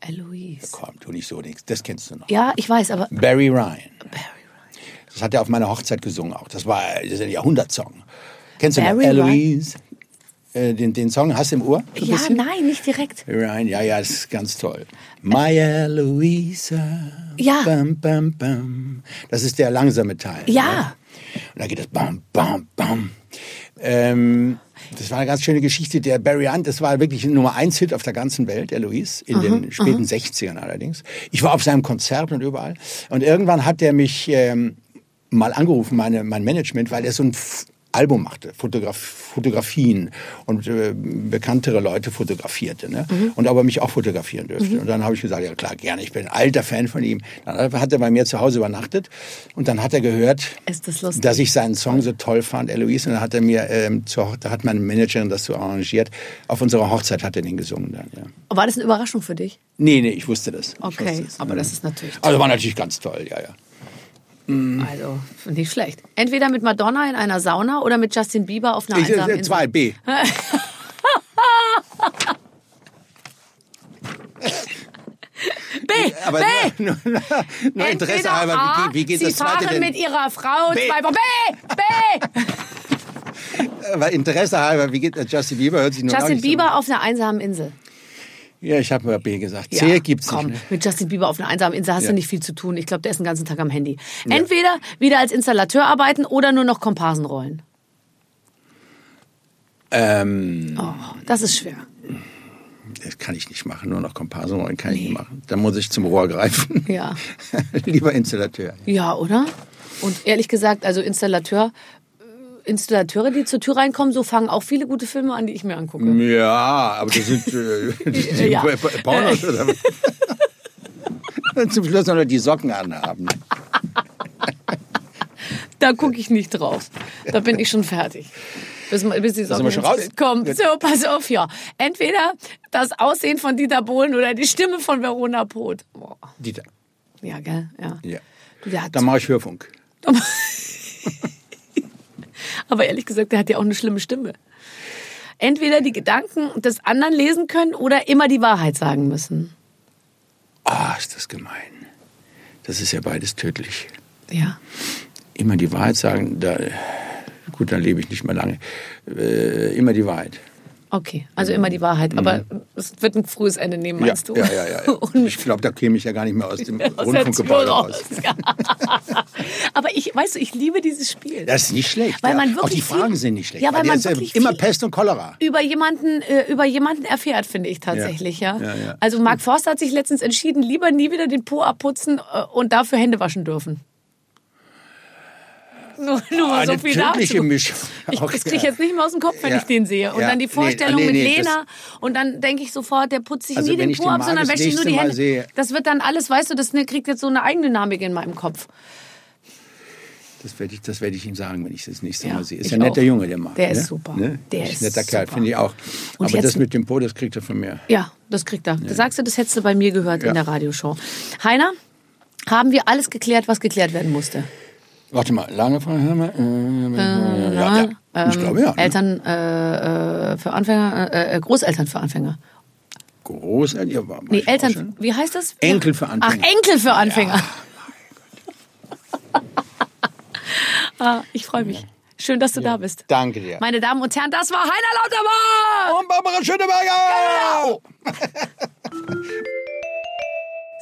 Eloise. Komm, tu nicht so nichts. Das kennst du noch. Ja, ich weiß, aber Barry Ryan. Das hat er auf meiner Hochzeit gesungen auch. Das war das ist ein Jahrhundertsong. Kennst du noch Barry Ryan? Eloise? Äh, den, den Song hast du im Ohr? So ja, bisschen? nein, nicht direkt. Ryan, ja, ja, das ist ganz toll. My Eloisa. Ja. Bam, bam, bam. Das ist der langsame Teil. Ja. Ne? Und dann geht das bam, bam, bam. Ähm, das war eine ganz schöne Geschichte. Der Barry Hunt, das war wirklich ein Nummer eins Hit auf der ganzen Welt, Eloise, in den späten 60ern allerdings. Ich war auf seinem Konzert und überall. Und irgendwann hat er mich ähm, mal angerufen, meine, mein Management, weil er so ein Album machte, Fotograf Fotografien und äh, bekanntere Leute fotografierte. Ne? Und ob er mich auch fotografieren dürfte. Und dann habe ich gesagt, ja klar, gerne, ich bin ein alter Fan von ihm. Dann hat er bei mir zu Hause übernachtet und dann hat er gehört, das dass ich seinen Song so toll fand, Eloise. Und dann hat er mir, ähm, zur, da hat meine Managerin das so arrangiert. Auf unserer Hochzeit hat er den gesungen dann, ja. War das eine Überraschung für dich? Nee, nee, ich wusste das. Okay, wusste das. aber das ist natürlich Also war natürlich ganz toll, ja, ja. Also, nicht schlecht. Entweder mit Madonna in einer Sauna oder mit Justin Bieber auf einer Ich, einsamen Insel. zwei, B. [LAUGHS] B, Aber B. nur, nur, nur Interesse halber, A, wie, geht- wie geht Sie das zweite fahren denn? mit Ihrer Frau B. zwei Wochen. B, B. [LAUGHS] Aber Interesse halber, wie geht? Justin Bieber hört sich nur Justin nicht so- Bieber auf einer einsamen Insel. Ja, ich habe mal B gesagt. C gibt's komm, nicht. Ne? mit Justin Bieber auf einer einsamen Insel hast Ja. du nicht viel zu tun. Ich glaube, der ist den ganzen Tag am Handy. Entweder wieder als Installateur arbeiten oder nur noch Komparsenrollen. Ähm, Oh, das ist schwer. das kann ich nicht machen, nur noch Komparsenrollen kann ich nicht machen. Da muss ich zum Rohr greifen. Ja. [LAUGHS] Lieber Installateur. Ja, oder? Und ehrlich gesagt, also Installateur, Installateure, die zur Tür reinkommen, so fangen auch viele gute Filme an, die ich mir angucke. Ja, aber das sind äh, [LAUGHS] die, die Ja. Pornos [LAUGHS] zum Schluss noch die Socken anhaben. Da gucke ich nicht drauf. Da bin ich schon fertig. Bis, bis die Socken schon raus? Gut. So, pass auf, ja. Entweder das Aussehen von Dieter Bohlen oder die Stimme von Verona Poth. Boah. Dieter. Ja, gell? Ja. Ja. Du, Dann mache ich Hörfunk. [LAUGHS] aber ehrlich gesagt, der hat ja auch eine schlimme Stimme. Entweder die Gedanken des anderen lesen können oder immer die Wahrheit sagen müssen. Ah, ist das gemein. Das ist ja beides tödlich. Ja. Immer die Wahrheit sagen, da, gut, dann lebe ich nicht mehr lange. Äh, immer die Wahrheit. Okay, also immer die Wahrheit. Aber es wird ein frühes Ende nehmen, meinst Mhm. ja, du? Ja, ja, ja. [LAUGHS] Ich glaube, da käme ich ja gar nicht mehr aus dem [LAUGHS] aus der Rundfunkgebäude raus. [LAUGHS] Aber ich, weißt du, ich liebe dieses Spiel. Das ist nicht schlecht. Weil ja. man Auch wirklich die Fragen viel- sind nicht schlecht. Ja, weil man das ist wirklich immer Pest und Cholera. über jemanden äh, über jemanden erfährt, finde ich tatsächlich, ja. Ja, ja. Also Mark Forster hat sich letztens entschieden, lieber nie wieder den Po abputzen äh, und dafür Hände waschen dürfen. Nur, nur mal so viel dazu. Mischung. [LAUGHS] Ich das kriege ich ja. jetzt nicht mehr aus dem Kopf, wenn Ja. ich den sehe. Und Ja. dann die Nee, Vorstellung nee, mit nee, das- Lena. Und dann denke ich sofort, der putzt sich Also nie den ich Po ab, sondern das wäscht sich nur die Hände. sehe- Das wird dann alles, weißt du, das ne, kriegt jetzt so eine Eigendynamik in meinem Kopf. Das werde ich, das werde ich ihm sagen, wenn ich das nächste Ja, Mal sehe. Ist ich ja ein netter auch. Junge, der Marc. Der ne? ist super. Ne? Der ist netter Kerl, finde ich auch. Und Aber das mit dem Po, das kriegt er von mir. Ja, das kriegt er. Sagst du, das hättest du bei mir gehört Ja. in der Radioshow. Heiner, haben wir alles geklärt, was geklärt werden musste? Warte mal, wir? Äh, ja, ja. Ähm, ich glaube ja. ne? Eltern äh, äh, für Anfänger, äh, äh, Großeltern für Anfänger. Großeltern, ja, war- Nee, Eltern, vorstellen? wie heißt das? Enkel für Anfänger. Ach, Enkel für Anfänger. [LAUGHS] ah, ich freue mich. Schön, dass du da bist. Danke dir. Meine Damen und Herren, das war Heiner Lauterbach! Und Barbara Schöneberger! [LAUGHS]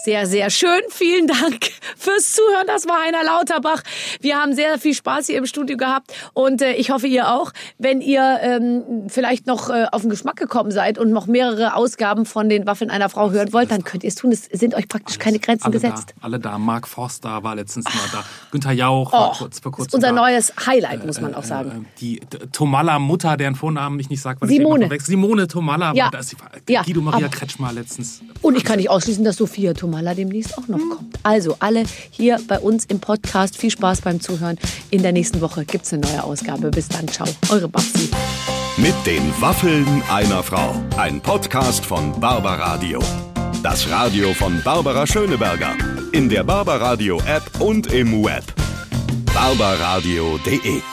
Sehr, sehr schön. Vielen Dank fürs Zuhören. Das war Heiner Lauterbach. Wir haben sehr viel Spaß hier im Studio gehabt und äh, ich hoffe, ihr auch. Wenn ihr ähm, vielleicht noch äh, auf den Geschmack gekommen seid und noch mehrere Ausgaben von den Waffeln einer Frau hören wollt, dann könnt ihr es tun. Es sind euch praktisch keine Grenzen alle gesetzt. Da, alle da. Mark Forster war letztens mal da. [LAUGHS] Günther Jauch Oh, war kurz vor kurzem unser da. neues Highlight, muss man auch sagen. Äh, die Tomalla Mutter, deren Vornamen ich nicht sage, weil Simone. ich. Simone Tomalla. Ja. war da ist die, Ja, Guido Maria aber- Kretschmer letztens. Und ich kann nicht ausschließen, dass Sophia Tomalla demnächst auch noch kommt. Also alle hier bei uns im Podcast. Viel Spaß beim Zuhören. In der nächsten Woche gibt es eine neue Ausgabe. Bis dann. Ciao. Eure Babsi. Mit den Waffeln einer Frau. Ein Podcast von Barbaradio. Das Radio von Barbara Schöneberger. In der Barbaradio App und im Web. barbaradio.de